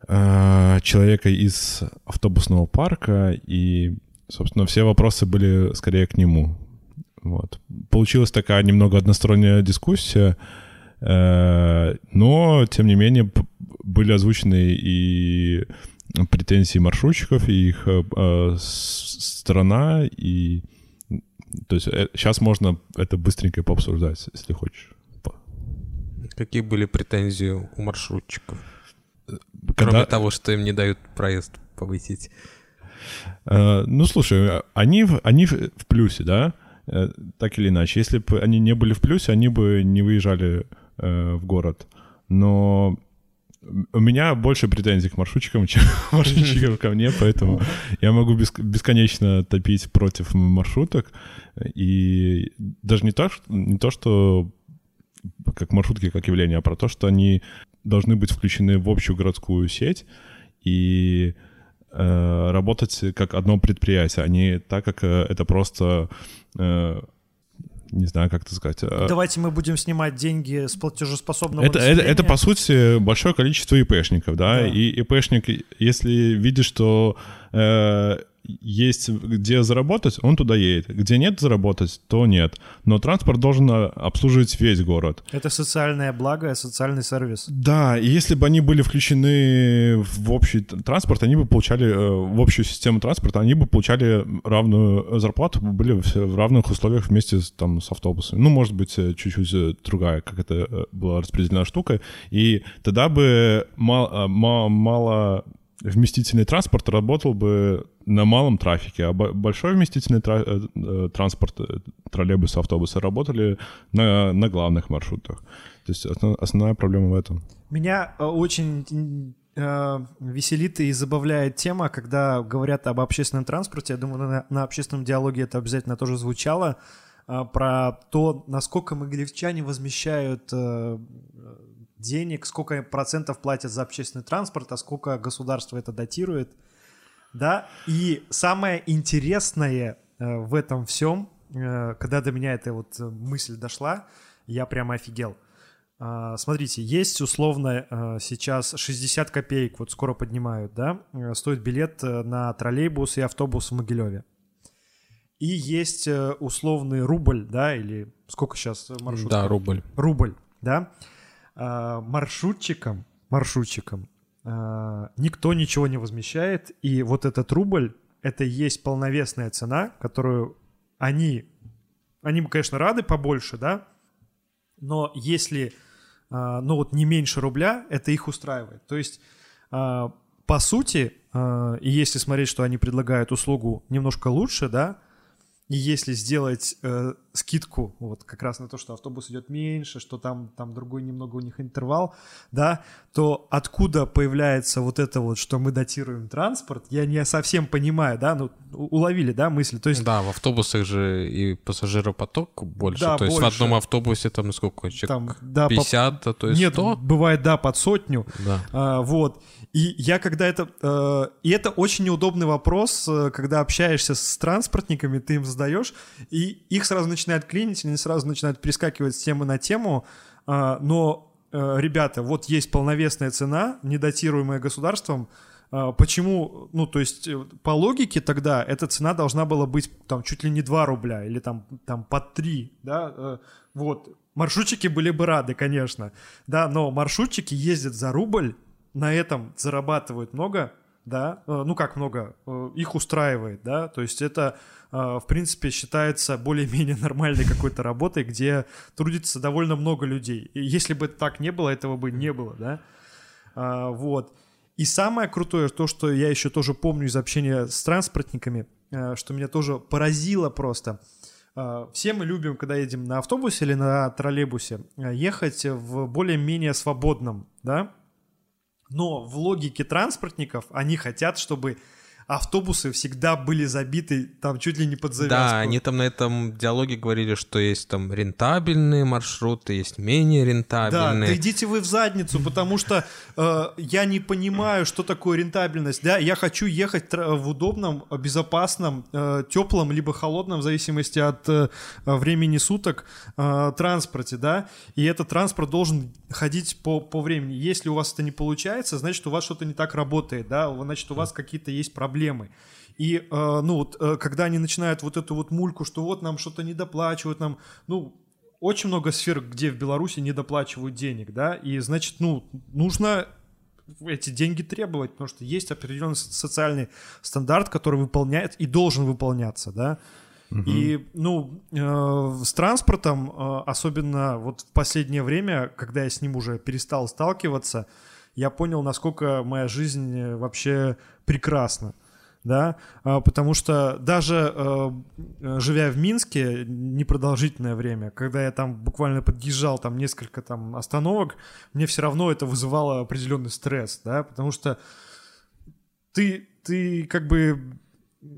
э, человека из автобусного парка, и, собственно, все вопросы были скорее к нему. Вот. Получилась такая немного односторонняя дискуссия, э, но, тем не менее, были озвучены и претензии маршрутчиков, и их э, сторона, и то есть сейчас э, можно это быстренько пообсуждать, если хочешь. Какие были претензии у маршрутчиков? Когда... Кроме того, что им не дают проезд повысить. Ну, слушай, они, они в плюсе, да? Так или иначе. Если бы они не были в плюсе, они бы не выезжали uh, в город. Но у меня больше претензий к маршрутчикам, *laughs* чем маршрутчикам ко мне, поэтому я могу бесконечно топить против маршруток. И даже не то, не то что как маршрутки, как явление, а про то, что они должны быть включены в общую городскую сеть и э, работать как одно предприятие, а не так, как э, это просто э, не знаю, как это сказать. Э, Давайте мы будем снимать деньги с платежеспособного это, это, это, по сути, большое количество ИПшников, да, да. и ИПшник, если видит, что э, есть где заработать, он туда едет. Где нет заработать, то нет. Но транспорт должен а, обслуживать весь город. Это социальное благо, социальный сервис. Да, и если бы они были включены в общий транспорт, они бы получали, э, в общую систему транспорта, они бы получали равную зарплату, были в равных условиях вместе с, там, с автобусами. Ну, может быть, э, чуть-чуть э, другая, как это была распределена штука. И тогда бы мало, мало вместительный транспорт работал бы на малом трафике, а большой вместительный тра- э, э, транспорт, э, троллейбусы, автобусы работали на, на главных маршрутах. То есть основ, основная проблема в этом. Меня очень веселит и забавляет тема, когда говорят об общественном транспорте. Я думаю, на, на общественном диалоге это обязательно тоже звучало про то, насколько могилевчане возмещают денег, сколько процентов платят за общественный транспорт, а сколько государство это датирует. Да, и самое интересное э, в этом всем, э, когда до меня эта вот мысль дошла, я прямо офигел. Uh, смотрите, есть условно сейчас 60 копеек, вот скоро поднимают, да, стоит билет на троллейбус и автобус в Могилеве. И есть условный рубль, да, или сколько сейчас маршрут? Да, рубль. Рубль, да. А, маршрутчикам, маршрутчикам а, никто ничего не возмещает, и вот этот рубль — это и есть полновесная цена, которую они, они, конечно, рады побольше, да, но если, а, ну вот не меньше рубля, это их устраивает. То есть, по сути, если смотреть, что они предлагают услугу немножко лучше, да, и если сделать э, скидку вот как раз на то, что автобус идет меньше, что там, там другой немного у них интервал, да, то откуда появляется вот это вот, что мы датируем транспорт, я не совсем понимаю, да, ну, уловили, да, мысли, то есть... Да, в автобусах же и пассажиропоток больше, да, то больше. есть в одном автобусе там сколько, там, да, 50, по... то есть Нет, 100? бывает, да, под сотню, да. а, вот, и я когда это... Э, и это очень неудобный вопрос, э, когда общаешься с транспортниками, ты им задаешь, и их сразу начинают клинить, они сразу начинают перескакивать с темы на тему, э, но, э, ребята, вот есть полновесная цена, недатируемая государством, э, Почему, ну, то есть э, по логике тогда эта цена должна была быть там чуть ли не 2 рубля или там, там по 3, да, вот. Маршрутчики были бы рады, конечно, да, но маршрутчики ездят за рубль, на этом зарабатывают много, да, э, ну как много, э, их устраивает, да, то есть это, э, в принципе, считается более-менее *laughs* нормальной какой-то работой, где трудится довольно много людей. И если бы так не было, этого бы не было, да, А, вот. И самое крутое, то, что я еще тоже помню из общения с транспортниками, что меня тоже поразило просто. Все мы любим, когда едем на автобусе или на троллейбусе, ехать в более-менее свободном, да? Но в логике транспортников они хотят, чтобы автобусы всегда были забиты там чуть ли не под завязку. Да, они там на этом диалоге говорили, что есть там рентабельные маршруты, есть менее Да, рентабельные. да идите вы в задницу, потому что э, я не понимаю, что такое рентабельность. Да, я хочу ехать в удобном, безопасном, э, теплом либо холодном, в зависимости от э, времени суток, э, транспорте, да. И этот транспорт должен ходить по, по времени. Если у вас это не получается, значит, у вас что-то не так работает, да, значит, у вас какие-то есть проблемы. И, э, ну, вот, э, когда они начинают вот эту вот мульку, что вот нам что-то не доплачивают, нам, ну, очень много сфер, где в Беларуси не доплачивают денег, да, и, значит, ну, нужно эти деньги требовать, потому что есть определенный со- социальный стандарт, который выполняет и должен выполняться, да. И, ну, э, с транспортом, э, особенно вот в последнее время, когда я с ним уже перестал сталкиваться, я понял, насколько моя жизнь э, вообще прекрасна да, А, потому что даже э, живя в Минске непродолжительное время, когда я там буквально подъезжал там несколько там остановок, мне все равно это вызывало определенный стресс, да, потому что ты, ты как бы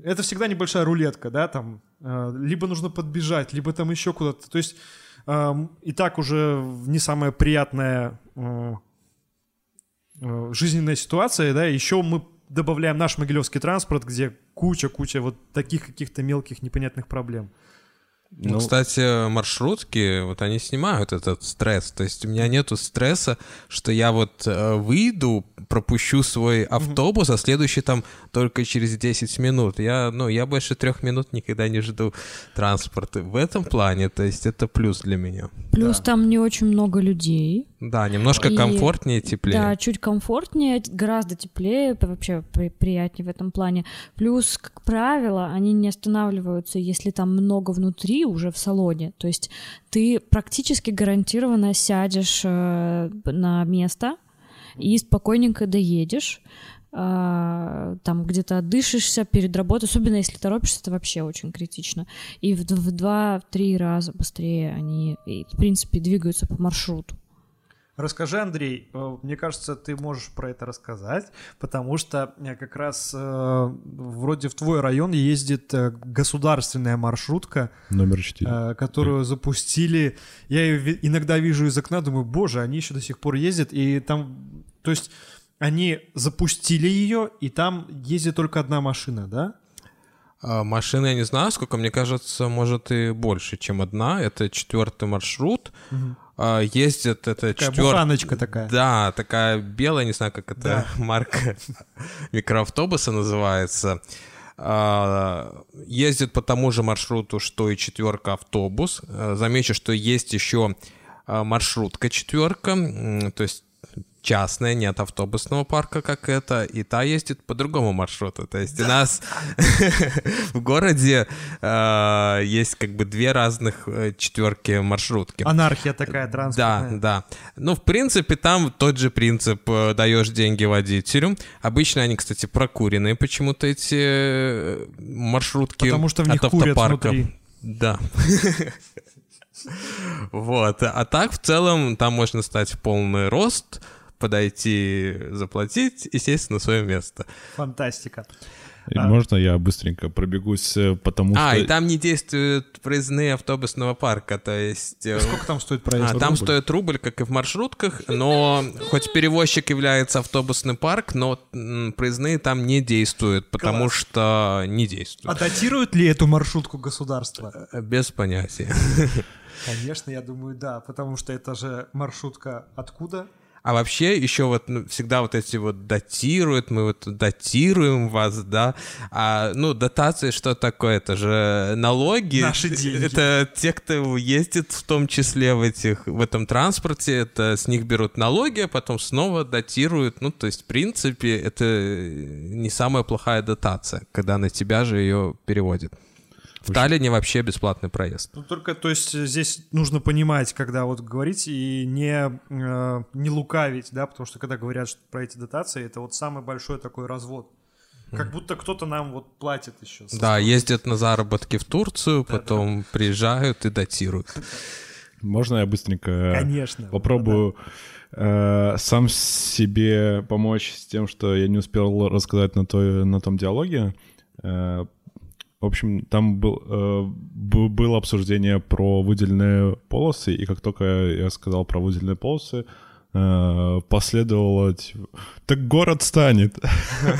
это всегда небольшая рулетка, да, там э, либо нужно подбежать, либо там еще куда-то, то есть и так уже не самая приятная жизненная ситуация, да, еще мы добавляем наш могилевский транспорт, где куча-куча вот таких каких-то мелких непонятных проблем. Ну, кстати, маршрутки, вот они снимают этот стресс. То есть у меня нету стресса, что я вот э, выйду, пропущу свой автобус, а следующий там только через 10 минут. Я, ну, я больше трех минут никогда не жду транспорта. В этом плане, то есть это плюс для меня. Плюс там не очень много людей. Да, немножко И- комфортнее, теплее. Да, чуть комфортнее, гораздо теплее, вообще при- приятнее в этом плане. Плюс, как правило, они не останавливаются, если там много внутри уже в салоне. То есть ты практически гарантированно сядешь э, на место и спокойненько доедешь. а, там где-то отдышишься перед работой, особенно если торопишься, это вообще очень критично. И в, д- в два-три раза быстрее они, в принципе, двигаются по маршруту. Расскажи, Андрей, э, мне кажется, ты можешь про это рассказать, потому что э, как раз э, вроде в твой район ездит государственная маршрутка, Номер 4. э, которую запустили. Я ее иногда вижу из окна, думаю, боже, они еще до сих пор ездят, и там, то есть они запустили ее, и там ездит только одна машина, да? А, Машины я не знаю, сколько, мне кажется, может и больше, чем одна. Это четвертый маршрут. А, Ездит это Такая буханочка такая. Да, такая белая, не знаю, как это *laughs* марка *laughs* микроавтобуса называется. А, Ездит по тому же маршруту, что и четверка автобус. А, Замечу, что есть еще а, маршрутка четверка, то есть частная, нет автобусного парка, как это, и та ездит по другому маршруту. То есть у нас *laughs* в городе а, есть как бы две разных э, четверки маршрутки. Анархия такая Да, транспортная. да. Ну, в принципе, там тот же принцип. э, Даешь деньги водителю. Обычно они, кстати, прокуренные почему-то эти э, маршрутки Потому что в них от автопарка. внутри. Да. *laughs* Вот. А так, в целом, там можно стать в полный рост, подойти, заплатить и сесть на свое место. Фантастика. И Можно я быстренько пробегусь, э, потому А, что... и там не действуют проездные автобусного парка, то есть... э, Сколько там стоит проезд? А, там стоит рубль, как и в маршрутках, но хоть перевозчик является автобусный парк, но проездные там не действуют, потому Класс. что не действуют. А датирует ли эту маршрутку государство? Без понятия. Конечно, я думаю, да, потому что это же маршрутка откуда? А вообще еще вот ну, всегда вот эти вот датируют, мы вот датируем вас, да. А, ну, дотации что такое? Это же налоги. Наши деньги. Это те, кто ездит в том числе в этих, в этом транспорте, это с них берут налоги, а потом снова датируют. Ну, то есть, в принципе, это не самая плохая дотация, когда на тебя же ее переводят. В Таллине вообще бесплатный проезд. Ну, только, то есть, здесь нужно понимать, когда вот говорить и не, э, не лукавить, да, потому что когда говорят что про эти дотации, это вот самый большой такой развод. Как будто кто-то нам вот платит еще. Да, ездят на заработки в Турцию, потом приезжают и датируют. Можно я быстренько Конечно. попробую э, сам себе помочь с тем, что я не успел рассказать на, той, на том диалоге? Э, в общем, там был, э, было обсуждение про выделенные полосы, и как только я сказал про выделенные полосы, э, последовало... типа, Так город станет.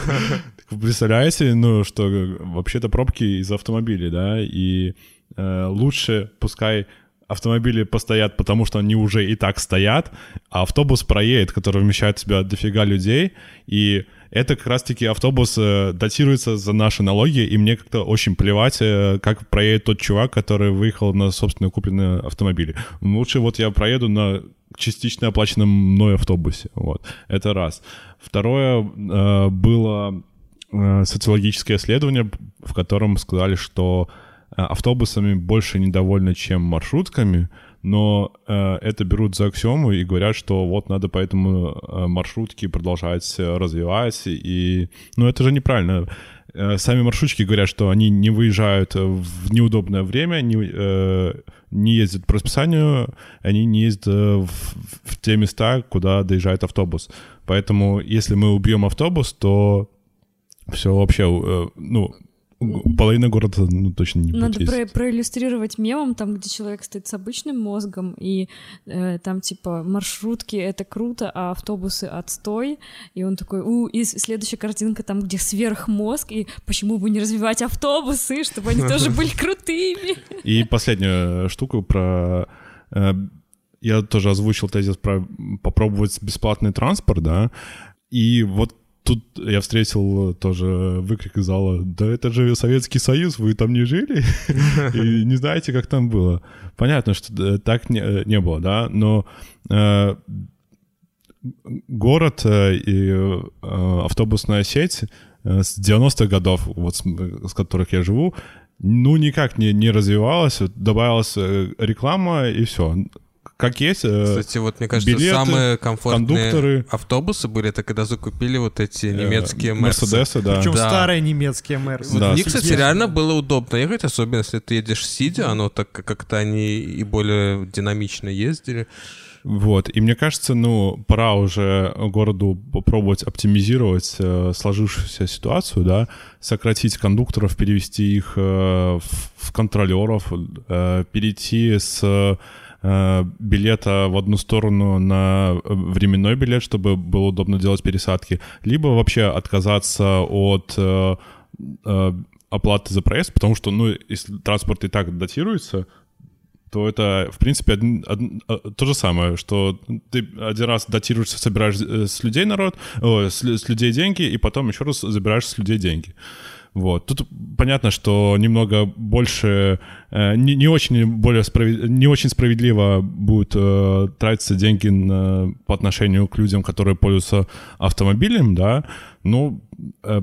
*laughs* Представляете, ну, что вообще-то пробки из автомобилей, да, и э, лучше пускай автомобили постоят, потому что они уже и так стоят, а автобус проедет, который вмещает в себя дофига людей, и это как раз-таки автобус э, датируется за наши налоги, и мне как-то очень плевать, э, как проедет тот чувак, который выехал на собственно купленные автомобили. Лучше вот я проеду на частично оплаченном мной автобусе, вот, это раз. Второе, э, было э, социологическое исследование, в котором сказали, что э, автобусами больше недовольны, чем маршрутками, но э, это берут за аксиому и говорят, что вот надо поэтому э, маршрутки продолжать э, развивать, и, ну, это же неправильно. Э, Сами маршрутчики говорят, что они не выезжают в неудобное время, не, э, не ездят по расписанию, они не ездят в, в те места, куда доезжает автобус. Поэтому, если мы убьем автобус, то все вообще, ну, половина города ну, точно не будет Надо про- проиллюстрировать мемом, там, где человек стоит с обычным мозгом, и э, там, типа, маршрутки — это круто, а автобусы — отстой. И он такой, у, и следующая картинка там, где сверхмозг, и почему бы не развивать автобусы, чтобы они тоже *laughs* были крутыми? И последнюю штуку про... э, Я тоже озвучил тезис про попробовать бесплатный транспорт, да, и вот тут я встретил тоже выкрик из зала, да это же Советский Союз, вы там не жили? *laughs* И не знаете, как там было. Понятно, что э, так не, э, не было, да, но э, город и автобусная сеть с 90-х годов, вот с, с которых я живу, ну, никак не, не развивалась, добавилась реклама, и все. Как есть. э, Кстати, вот мне кажется, билеты, самые комфортные кондукторы. автобусы были, это когда закупили вот эти э, немецкие Мерсы. Мерседесы, да. Причем Да. старые немецкие Мерсы. Вот Да. них, кстати, реально было удобно ехать, особенно если ты едешь сидя, оно так как-то они и более динамично ездили. Вот, и мне кажется, ну, пора уже городу попробовать оптимизировать э, сложившуюся ситуацию, да, сократить кондукторов, перевести их э, в, в контролеров, э, перейти с э, билета в одну сторону на временной билет, чтобы было удобно делать пересадки, либо вообще отказаться от э, э, оплаты за проезд, потому что, ну, если транспорт и так датируется, то это, в принципе, один- один- то же самое, что ты один раз датируешься, собираешь э, с людей народ, о, с, с людей деньги, и потом еще раз забираешь с людей деньги. Вот. Тут понятно, что немного больше, э, не, не очень более справед- не очень справедливо будут э, тратиться деньги на- по отношению к людям, которые пользуются автомобилем, да, ну, э,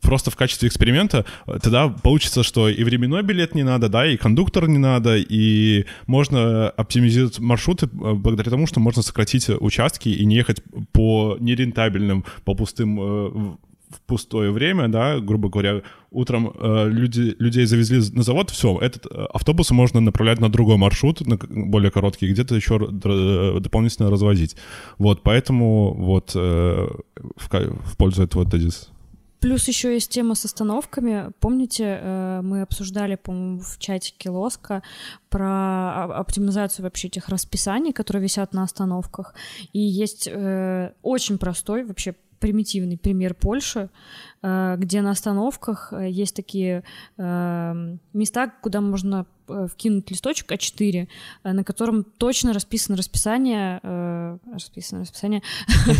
просто в качестве эксперимента, э, тогда получится, что и временной билет не надо, да, и кондуктор не надо, и можно оптимизировать маршруты э, благодаря тому, что можно сократить участки и не ехать по нерентабельным, по пустым э, в- пустое время, да, грубо говоря, утром э, люди, людей завезли на завод, все, этот э, автобус можно направлять на другой маршрут, на более короткий, где-то еще р- дополнительно развозить. Вот, поэтому вот э, в, в пользу этого тезис. Плюс еще есть тема с остановками. Помните, э, мы обсуждали, по-моему, в чатике Лоска про оптимизацию вообще этих расписаний, которые висят на остановках. И есть э, очень простой, вообще примитивный пример Польши, э, где на остановках э, есть такие э, места, куда можно вкинуть листочек А4, э, на котором точно расписано расписание, э, расписано расписание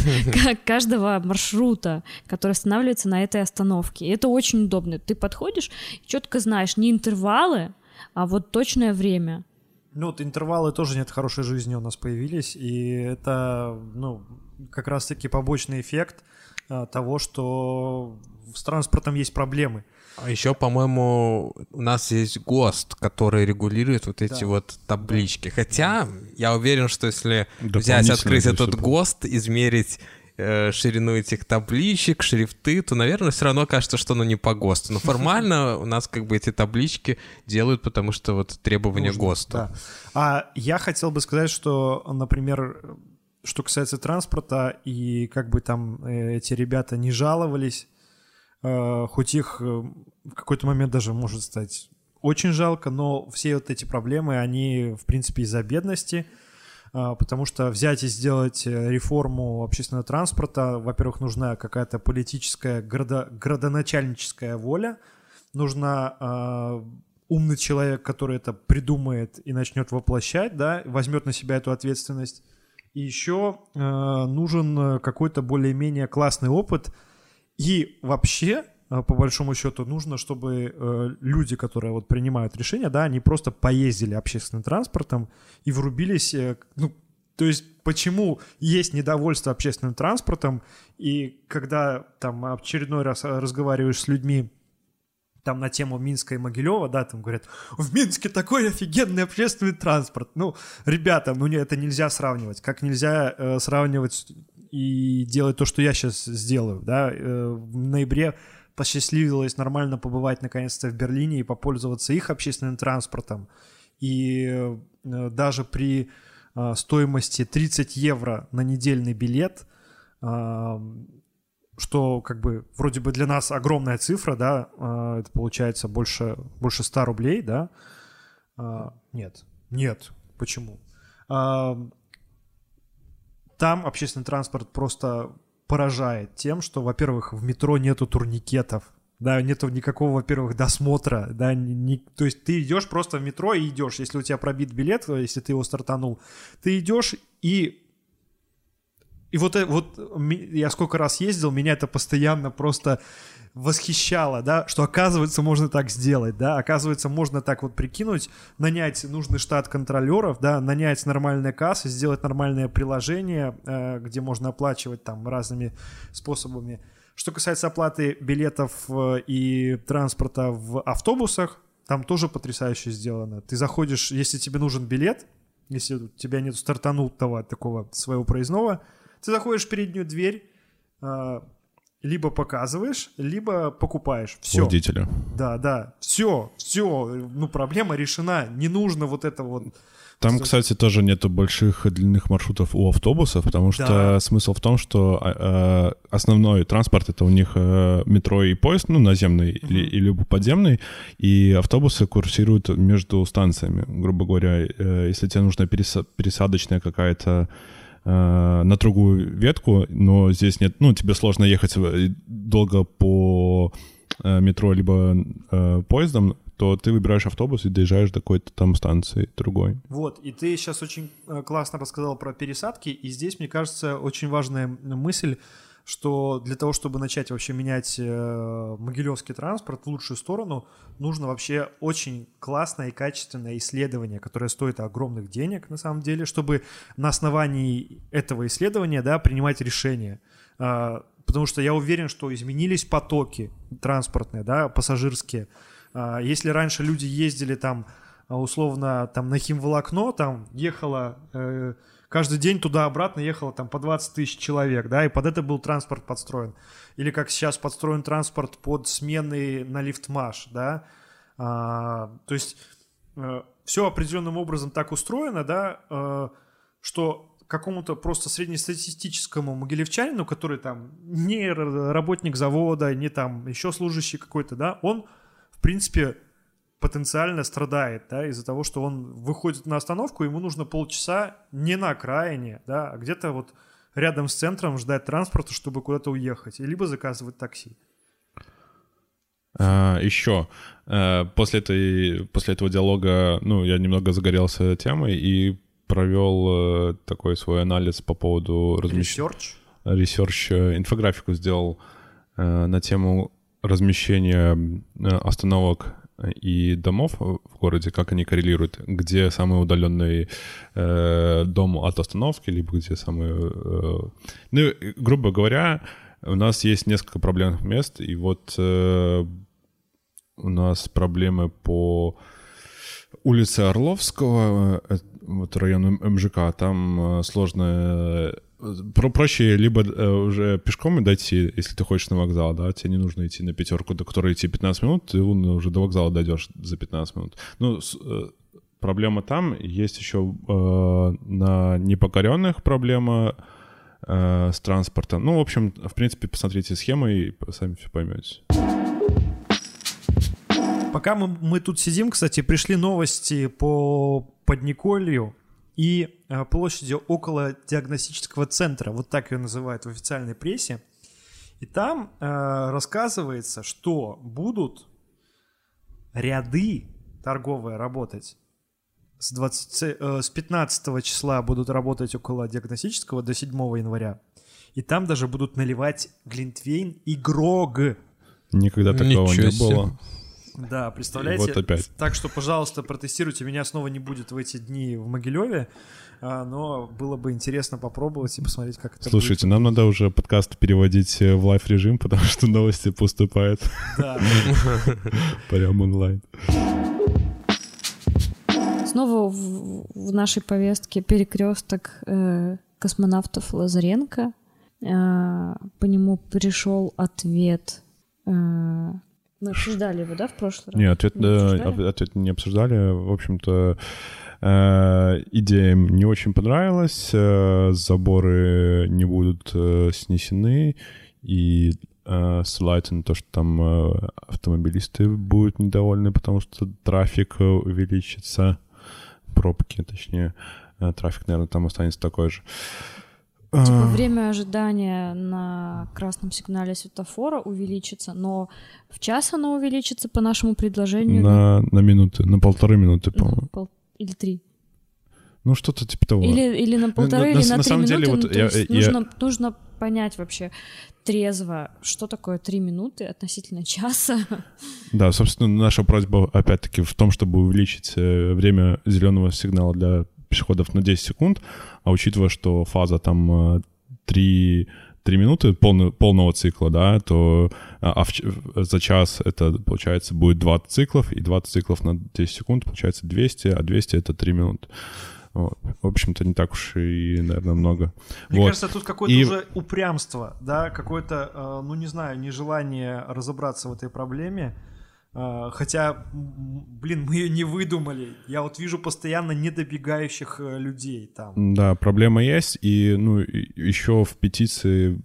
*laughs* каждого маршрута, который останавливается на этой остановке. И это очень удобно. Ты подходишь, четко знаешь не интервалы, а вот точное время. Ну, вот интервалы тоже нет хорошей жизни у нас появились, и это, ну, как раз-таки побочный эффект а, того, что с транспортом есть проблемы. А еще, по-моему, у нас есть ГОСТ, который регулирует вот эти да. вот таблички. Хотя я уверен, что если взять, открыть этот ГОСТ, измерить э, ширину этих табличек, шрифты, то, наверное, все равно кажется, что оно не по ГОСТу. Но формально у нас как бы эти таблички делают, потому что вот требования Нужно, ГОСТа. Да. А я хотел бы сказать, что, например, что касается транспорта, и как бы там э, эти ребята не жаловались, э, хоть их в какой-то момент даже может стать очень жалко, но все вот эти проблемы, они, в принципе, из-за бедности — потому что взять и сделать э, реформу общественного транспорта, во-первых, нужна какая-то политическая, градо, градоначальническая воля, нужна э, умный человек, который это придумает и начнет воплощать, да, возьмет на себя эту ответственность. И еще э, нужен какой-то более-менее классный опыт. И вообще а, по большому счету нужно, чтобы э, люди, которые вот принимают решения, да, они просто поездили общественным транспортом и врубились, э, ну, то есть почему есть недовольство общественным транспортом, и когда там очередной раз разговариваешь с людьми, там на тему Минска и Могилева, да, там говорят, в Минске такой офигенный общественный транспорт. Ну, ребята, ну это нельзя сравнивать. Как нельзя э, сравнивать и делать то, что я сейчас сделаю, да. Э, в ноябре посчастливилось нормально побывать наконец-то в Берлине и попользоваться их общественным транспортом. И э, даже при э, стоимости 30 евро на недельный билет, э, что как бы вроде бы для нас огромная цифра, да, это получается больше, больше 100 рублей, да, нет, нет, почему? Там общественный транспорт просто поражает тем, что, во-первых, в метро нету турникетов, да, нету никакого, во-первых, досмотра, да, не, то есть ты идешь просто в метро и идешь, если у тебя пробит билет, если ты его стартанул, ты идешь и и вот, э, вот я сколько раз ездил, меня это постоянно просто восхищало, да, что оказывается можно так сделать, да, оказывается можно так вот прикинуть, нанять нужный штат контролеров, да, нанять нормальные кассы, сделать нормальное приложение, э, где можно оплачивать там разными способами. Что касается оплаты билетов э, и транспорта в автобусах, там тоже потрясающе сделано. Ты заходишь, если тебе нужен билет, если у тебя нет стартанутого такого своего проездного, ты заходишь в переднюю дверь, э, либо показываешь, либо покупаешь. Все. Водителя. Да, да. Все, все. Ну, проблема решена. Не нужно вот это вот. Там, кстати, тоже нету больших длинных маршрутов у автобусов, потому что да. смысл в том, что э, основной транспорт это у них э, метро и поезд, ну, наземный угу. или, или подземный, и автобусы курсируют между станциями. Грубо говоря, э, если тебе нужна переса- пересадочная какая-то на другую ветку, но здесь нет, ну, тебе сложно ехать долго по э, метро либо э, поездом, то ты выбираешь автобус и доезжаешь до какой-то там станции другой. Вот, и ты сейчас очень классно рассказал про пересадки, и здесь, мне кажется, очень важная мысль, что для того, чтобы начать вообще менять э, могилевский транспорт в лучшую сторону, нужно вообще очень классное и качественное исследование, которое стоит огромных денег на самом деле, чтобы на основании этого исследования да, принимать решения. Э, потому что я уверен, что изменились потоки транспортные, да, пассажирские. Э, если раньше люди ездили там условно там на химволокно, там ехала... Э, каждый день туда-обратно ехало там по 20 тысяч человек, да, и под это был транспорт подстроен. Или как сейчас подстроен транспорт под смены на лифтмаш, да. А, то есть э, все определенным образом так устроено, да, э, что какому-то просто среднестатистическому могилевчанину, который там не работник завода, не там еще служащий какой-то, да, он, в принципе, потенциально страдает, да, из-за того, что он выходит на остановку, ему нужно полчаса не на окраине, да, а где-то вот рядом с центром ждать транспорта, чтобы куда-то уехать, либо заказывать такси. А, еще э, после этой после этого диалога, ну, я немного загорелся темой и провел э, такой свой анализ по поводу размещения. Research? Ресерч, э, инфографику сделал э, на тему размещения остановок и домов в городе, как они коррелируют, где самый удаленный э, дом от остановки, либо где самый... Э, ну, грубо говоря, у нас есть несколько проблемных мест, и вот э, у нас проблемы по улице Орловского, э, вот район МЖК, там э, сложно э, про проще либо э, уже пешком дойти, если ты хочешь на вокзал, да, тебе не нужно идти на пятерку, до которой идти 15 минут, ты уже до вокзала дойдешь за 15 минут. Ну, с, э, проблема там, есть еще э, на непокоренных проблема э, с транспортом. Ну, в общем, в принципе, посмотрите схемы и сами все поймете. Пока мы, мы тут сидим, кстати, пришли новости по Подниколью и э, площади около диагностического центра, вот так ее называют в официальной прессе. И там э, рассказывается, что будут ряды торговые работать с, 20, э, с 15 числа будут работать около диагностического до 7 января. И там даже будут наливать глинтвейн и грог. Никогда такого Ничего не себе. было. Да, представляете? вот опять. Так что, пожалуйста, протестируйте. Меня снова не будет в эти дни в Могилеве, а, но было бы интересно попробовать и посмотреть, как это Слушайте, нам надо уже подкаст переводить э, в лайв-режим, *laughs* потому что новости поступают будет. Да. *laughs* прямо онлайн. Снова в, в нашей повестке перекресток э, космонавтов Лазаренко. Э, по нему пришел ответ. Мы обсуждали его, да, в прошлый раз? Не, ответ, Не да, об- ответ не обсуждали. В общем-то, э, идея им не очень понравилась. э, Заборы не будут э, снесены. И э, ссылается на то, что там э, автомобилисты будут недовольны, потому что трафик э, увеличится. Пробки, точнее. Э, Трафик, наверное, там останется такой же. Типа А, время ожидания на красном сигнале светофора увеличится, но в час оно увеличится по нашему предложению на, на минуты, на полторы минуты, по-моему. пол- или три. Ну, что-то типа того. Или, или на полторы, на- или на на, три самом деле, минуты. вот ну, я- я- нужно, нужно понять вообще трезво, что такое три минуты относительно часа. Да, собственно, наша просьба опять-таки в том, чтобы увеличить э, время зеленого сигнала для пешеходов на 10 секунд, а учитывая, что фаза там э, 3, 3 минуты полно- полного цикла, да, то а а в ч- за час это, получается, будет 20 циклов, и 20 циклов на 10 секунд, получается 200, а 200 — это 3 минуты. Вот. В общем-то, не так уж и, наверное, много. Мне Вот. кажется, тут какое-то И- уже упрямство, да, какое-то, э, ну не знаю, нежелание разобраться в этой проблеме. Э, Хотя, блин, мы ее не выдумали. Я вот вижу постоянно недобегающих э, людей там. Да, проблема есть. И, ну, еще в петиции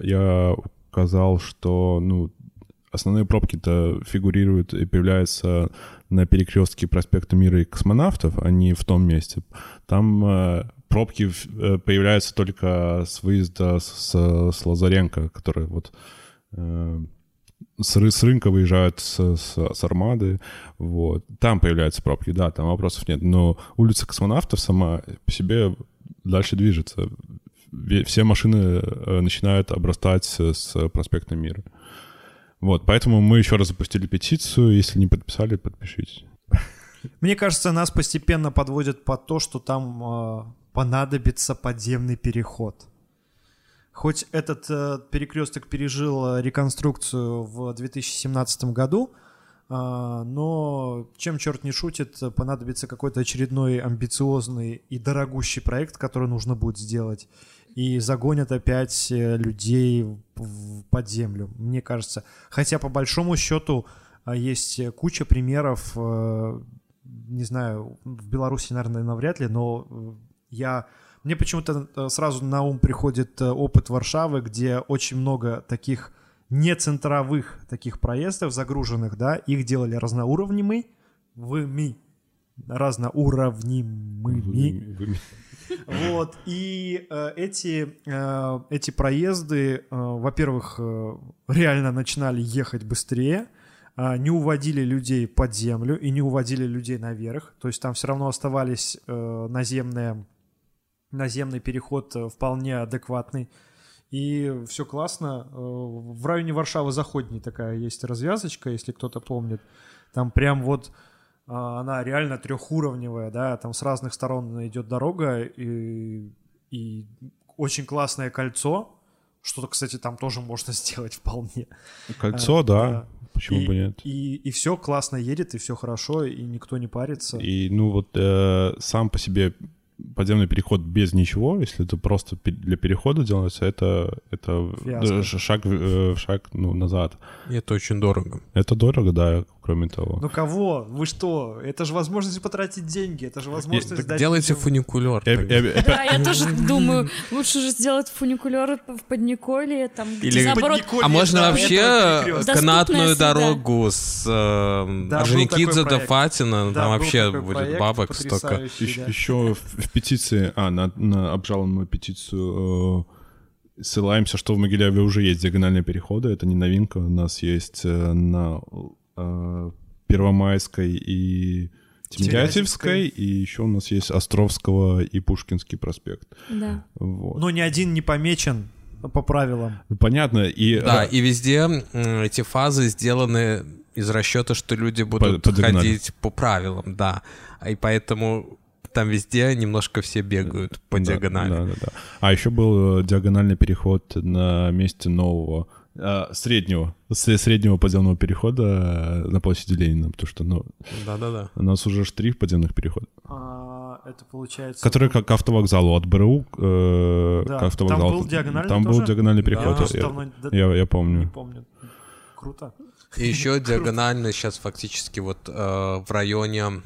я указал, что, ну, основные пробки-то фигурируют и появляются на перекрестке проспекта Мира и космонавтов, а не в том месте. Там э, пробки э, появляются только с выезда с, с Лазаренко, который вот с, с рынка выезжают с, с, с армады, вот. Там появляются пробки, да, там вопросов нет. Но улица космонавтов сама по себе дальше движется. Все машины э, начинают обрастать с, проспекта Мира. Вот, поэтому мы еще раз запустили петицию. Если не подписали, подпишитесь. Мне кажется, нас постепенно подводят под то, что там э, понадобится подземный переход. Хоть этот э, перекресток пережил э, реконструкцию в 2017 году, э, но чем черт не шутит, э, понадобится какой-то очередной амбициозный и дорогущий проект, который нужно будет сделать, и загонят опять э, людей в- под землю, мне кажется. Хотя по большому счету а, есть э, куча примеров, э, не знаю, в Беларуси, наверное, навряд ли, но э, я мне почему-то э, сразу на ум приходит э, опыт Варшавы, где очень много таких не центровых таких проездов загруженных, да, их делали разноуровневыми, вми, разноуровневыми, вот, и э, эти, э, эти проезды, э, во-первых, э, реально начинали ехать быстрее, а, не уводили людей под землю и не уводили людей наверх. То есть там все равно оставались э, наземные, наземный переход э, вполне адекватный. И все классно. Э, в районе Варшавы Заходней такая есть развязочка, если кто-то помнит. Там прям вот а, она реально трехуровневая, да, там с разных сторон идет дорога и, и очень классное кольцо, что-то, кстати, там тоже можно *laughs* сделать вполне. Кольцо, а, да. да. Почему и, бы нет? И, и все классно едет, и все хорошо, и никто не парится. И ну вот э, сам по себе подземный переход без ничего, если это просто для перехода делается, это, это шаг, э, шаг ну, назад. И это очень дорого. Это дорого, да, кроме того. Ну кого? Вы что? Это же возможность потратить деньги, это же возможность так дать... Делайте фуникулер. Да, я тоже думаю, лучше же сделать фуникулер в Подниколье, там, Или наоборот... А можно вообще канатную дорогу с э, Орджоникидзе до Фатина, там вообще будет бабок столько. Еще в петиции, а, на, на обжалованную петицию э, ссылаемся, что в Могиляве уже есть диагональные переходы, это не новинка, у нас есть э, на э, Первомайской и Тимирязевской, и еще у нас есть Островского и Пушкинский проспект. Да. Вот. Но ни один не помечен по правилам. Понятно. И, да, и везде эти фазы сделаны из расчета, что люди будут по, ходить по правилам, да. И поэтому там везде немножко все бегают по да, диагонали. Да, да, да. А еще был э, диагональный переход на месте нового э, среднего, среднего подземного перехода э, на площади Ленина, потому что, ну, да-да-да. у нас уже три подземных перехода. А, это получается... Который как к автовокзалу от БРУ э, да, к автовокзалу. Там был диагональный Там тоже? был диагональный переход, да, я, давно... я, я помню. Не помню. Круто. И еще диагонально сейчас фактически вот э, в районе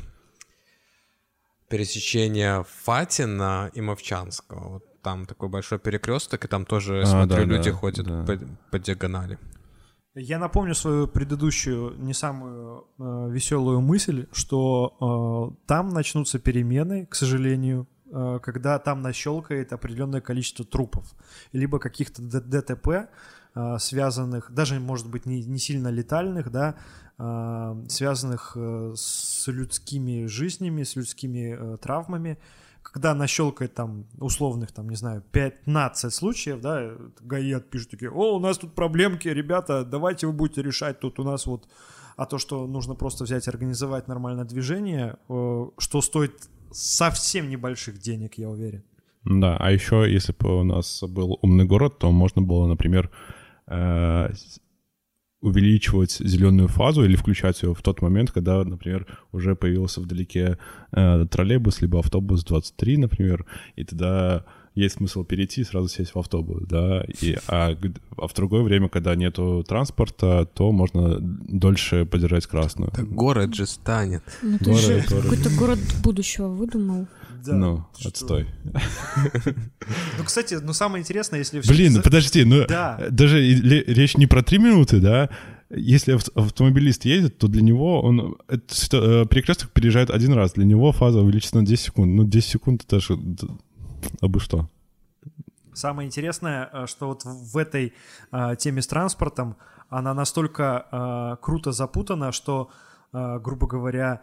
пересечения Фатина и Мовчанского. Вот там такой большой перекресток, и там тоже, а, смотрю, да, люди да, ходят да. По, по диагонали. Я напомню свою предыдущую не самую э, веселую мысль, что э, там начнутся перемены, к сожалению, э, когда там нащелкает определенное количество трупов, либо каких-то ДТП, э, связанных, даже, может быть, не, не сильно летальных, да, а, связанных э, с людскими жизнями, с людскими э, травмами. Когда нащелкает там условных, там, не знаю, 15 случаев, да, ГАИ пишут такие, о, у нас тут проблемки, ребята, давайте вы будете решать тут у нас вот, а то, что нужно просто взять организовать нормальное движение, э, что стоит совсем небольших денег, я уверен. Да, а еще, если бы у нас был умный город, то можно было, например, увеличивать зеленую фазу или включать ее в тот момент, когда, например, уже появился вдалеке э, троллейбус либо автобус 23, например, и тогда есть смысл перейти и сразу сесть в автобус, да, и, а, а в другое время, когда нету транспорта, то можно дольше подержать красную. Так город же станет. Ну ты город, же город. какой-то город будущего выдумал. Да, ну, что... отстой. *laughs* Ну, кстати, ну самое интересное, если... Блин, подожди, ну да. даже речь не про три минуты, да? Если автомобилист едет, то для него он это, э, перекресток переезжает один раз. Для него фаза увеличится на 10 секунд. Ну, 10 секунд это же... А бы что? Самое интересное, э, что вот в этой э, теме с транспортом она настолько э, круто запутана, что, э, грубо говоря,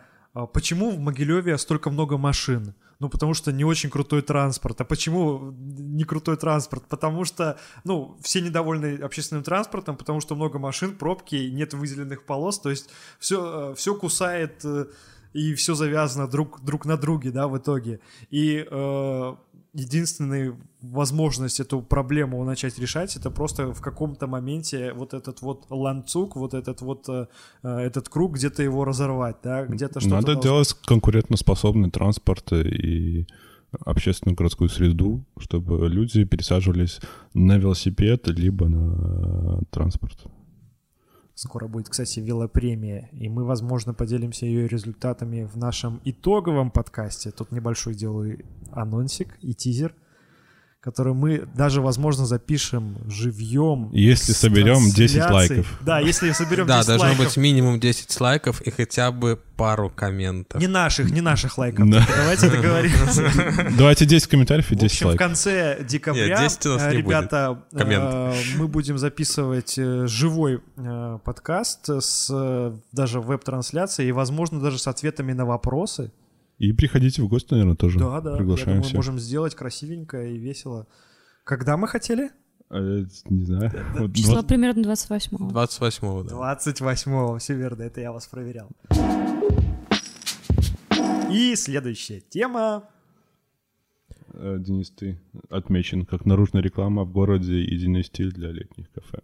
почему в Могилеве столько много машин? Ну, потому что не очень крутой транспорт. А почему не крутой транспорт? Потому что, ну, все недовольны общественным транспортом, потому что много машин, пробки, нет выделенных полос, то есть все, э, все кусает э, и все завязано друг, друг на друге, да, в итоге. И э, единственная возможность эту проблему начать решать, это просто в каком-то моменте вот этот вот ланцуг, вот этот вот э, э этот круг, где-то его разорвать, да, где-то что-то... Надо должно... делать конкурентоспособный транспорт и общественную городскую среду, чтобы люди пересаживались на велосипед либо на транспорт. Скоро будет, кстати, велопремия, и мы, возможно, поделимся ее результатами в нашем итоговом подкасте. Тут небольшой делаю анонсик и тизер, который мы даже, возможно, запишем живьем. Если соберем 10 трансляцией. лайков. Да, если соберем Да, 10 должно лайков. быть минимум 10 лайков и хотя бы пару комментов. Не наших, не наших лайков. Да. Давайте договоримся. *laughs* Давайте 10 комментариев и В 10 общем, в лайков. конце декабря, Нет, 10 у нас э, не ребята, э, мы будем записывать э, живой подкаст с даже веб-трансляцией и, возможно, даже с ответами на вопросы. И приходите в гости, наверное, тоже. Да, да. Я Приглашаем думаю, всех. можем сделать красивенько и весело. Когда мы хотели? Э, Не знаю. Вот Число двадцать- примерно 28-го. 28-го, да. 28-го, все верно, это я вас проверял. И следующая тема. Э, Денис, ты отмечен как наружная реклама в городе единый стиль для летних кафе.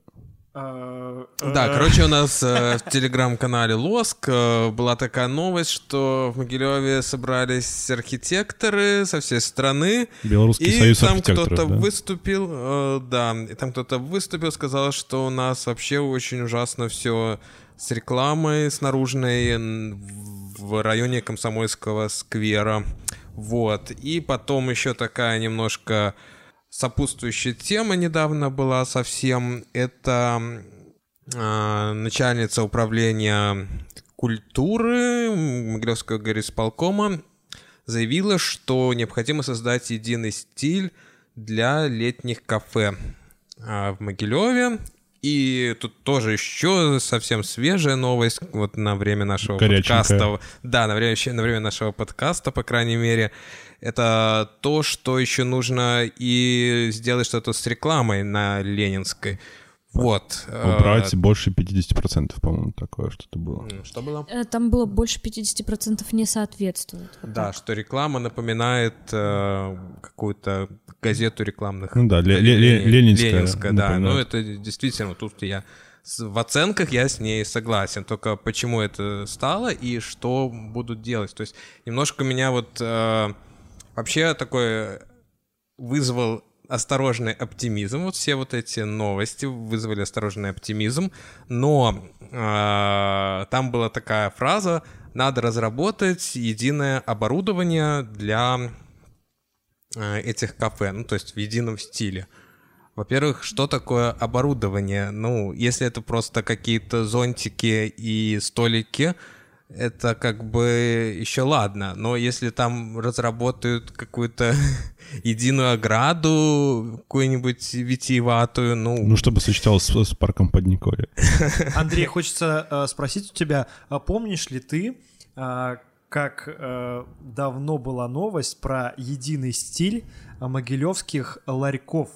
Э, Да, э, короче, у *laughs* нас э, в телеграм-канале Лоск э, была такая новость, что в Могилеве собрались архитекторы со всей страны, Белорусский и союз там кто-то да? выступил, э, да, и там кто-то выступил, сказал, что у нас вообще очень ужасно все с рекламой, с наружной в районе Комсомольского сквера. Вот. И потом еще такая немножко сопутствующая тема недавно была совсем. Это э, начальница управления культуры Могилевского горисполкома заявила, что необходимо создать единый стиль для летних кафе а, в Могилеве. И тут тоже еще совсем свежая новость вот на время нашего подкаста. Да, на время, на время нашего подкаста, по крайней мере. Это то, что еще нужно и сделать что-то с рекламой на Ленинской. Вот. э, Убрать больше 50%, по-моему, такое что-то было. Что было? Э, Там было больше 50% не соответствует. Да, так. что реклама напоминает э, какую-то газету рекламных. Ну да, ле- ле- ле- ленинская Ленинская, да. напоминает. Ну, это действительно, тут я в оценках я с ней согласен. Только почему это стало и что будут делать. То есть немножко меня вот э, вообще такой вызвал осторожный оптимизм. Вот все вот эти новости вызвали осторожный оптимизм. Но э, там была такая фраза: надо разработать единое оборудование для э, этих кафе, ну то есть в едином стиле. Во-первых, что такое оборудование? Ну, если это просто какие-то зонтики и столики, это как бы еще ладно. Но если там разработают какую-то *laughs* единую ограду, какую-нибудь витиеватую, ну, Ну, чтобы сочеталось с, с парком Подниколье. *laughs* Андрей, хочется э, спросить у тебя, а помнишь ли ты, а, как э, давно была новость про единый стиль а, могилевских ларьков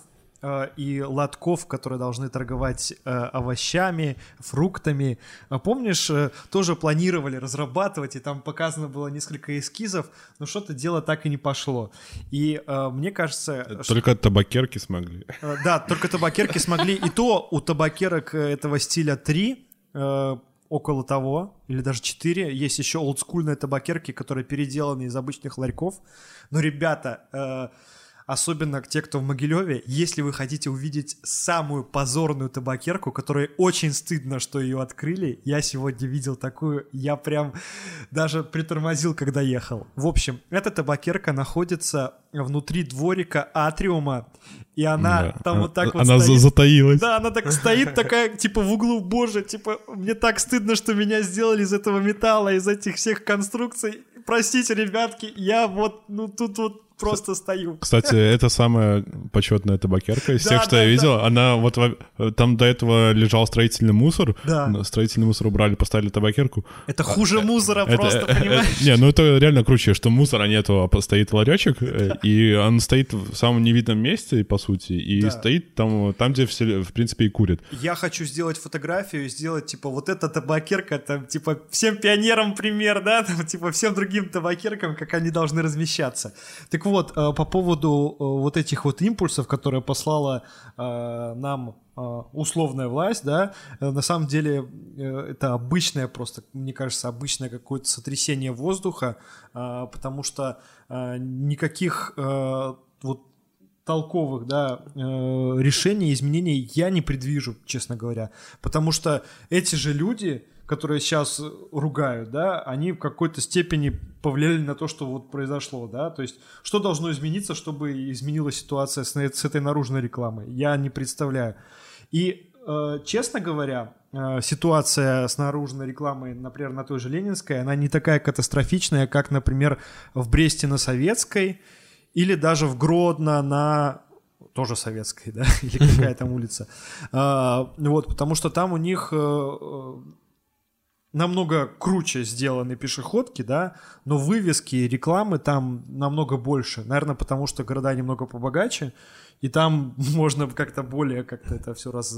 и лотков, которые должны торговать э, овощами, фруктами. А Помнишь, э, тоже планировали разрабатывать, и там показано было несколько эскизов, но что-то дело так и не пошло. И э, мне кажется, что- Только табакерки смогли. Э, Да, только табакерки смогли. И то у табакерок э, этого стиля 3, э, около того, или даже 4. Есть еще олдскульные табакерки, которые переделаны из обычных ларьков. Но, ребята, э, особенно те, кто в Могилеве, если вы хотите увидеть самую позорную табакерку, которой очень стыдно, что ее открыли, я сегодня видел такую, я прям даже притормозил, когда ехал. В общем, эта табакерка находится внутри дворика атриума, и она Да. там вот так вот Она стоит. затаилась. Да, она так стоит, такая, типа, в углу, боже, типа, мне так стыдно, что меня сделали из этого металла, из этих всех конструкций. Простите, ребятки, я вот, ну, тут вот просто стою. Кстати, это самая почетная табакерка из тех, что я видел. Она вот во- там до этого лежал строительный мусор. Да. Строительный мусор убрали, поставили табакерку. Это хуже мусора Это- просто, э, э, понимаешь? Не, ну это реально круче, что мусора нету, а стоит ларечек, э, и он стоит в самом невидном месте, по сути, и стоит там, там, где все, в принципе, и курят. Я хочу сделать фотографию, сделать, типа, вот эта табакерка, там, типа, всем пионерам пример, да, там, типа, всем другим табакеркам, как они должны размещаться. Так вот, э, по поводу э, вот этих вот импульсов, которые послала э, нам условная власть, да, на самом деле это обычное просто, мне кажется, обычное какое-то сотрясение воздуха, потому что никаких вот толковых, да, решений, изменений я не предвижу, честно говоря. Потому что эти же люди, которые сейчас ругают, да, они в какой-то степени повлияли на то, что вот произошло, да, то есть что должно измениться, чтобы изменилась ситуация с, с этой наружной рекламой, я не представляю. И, э, честно говоря, э, ситуация с наружной рекламой, например, на той же Ленинской, она не такая катастрофичная, как, например, в Бресте на Советской или даже в Гродно на тоже советской, да, *laughs* или какая там улица. А, вот, потому что там у них э, э, намного круче сделаны пешеходки, да, но вывески и рекламы там намного больше. Наверное, потому что города немного побогаче, и там *laughs* можно как-то более как-то это все раз,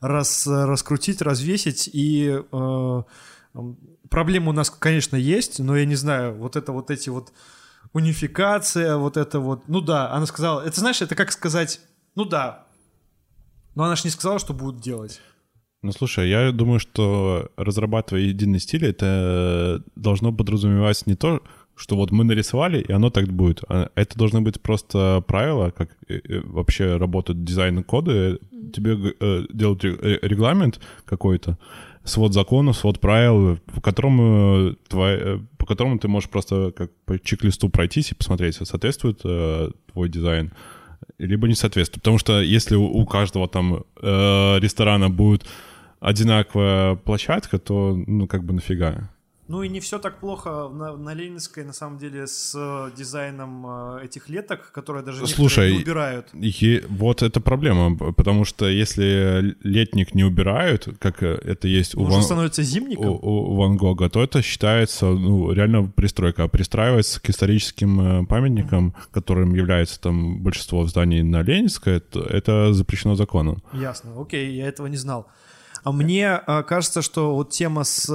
раз, раскрутить, развесить. И э, проблемы у нас, конечно, есть, но я не знаю, вот это вот эти вот унификация, вот это вот, ну да, она сказала, это знаешь, это как сказать, ну да, но она же не сказала, что будут делать. Ну, слушай, я думаю, что разрабатывая единый стиль, это должно подразумевать не то, что вот мы нарисовали, и оно так будет. А это должны быть просто правила, как э, э, вообще работают дизайн-коды. Тебе э, делают регламент какой-то, свод законов, свод правил, по которому, твой, по которому ты можешь просто как по чек-листу пройтись и посмотреть, соответствует твой дизайн либо не соответствует. Потому что если у каждого там э, ресторана будет одинаковая площадка, то, ну, как бы нафига. Ну и не все так плохо на, на Ленинской, на самом деле, с э, дизайном э, этих леток, которые даже Слушай, не убирают. И, вот это проблема, потому что если летник не убирают, как это есть у, Ван, становится зимником? У, у Ван Гога, то это считается ну, реально пристройка. А пристраивается к историческим э, памятникам, mm-hmm. которым является там большинство зданий на Ленинской, это, это запрещено законом. Ясно, окей, я этого не знал. А мне а, кажется, что вот тема с,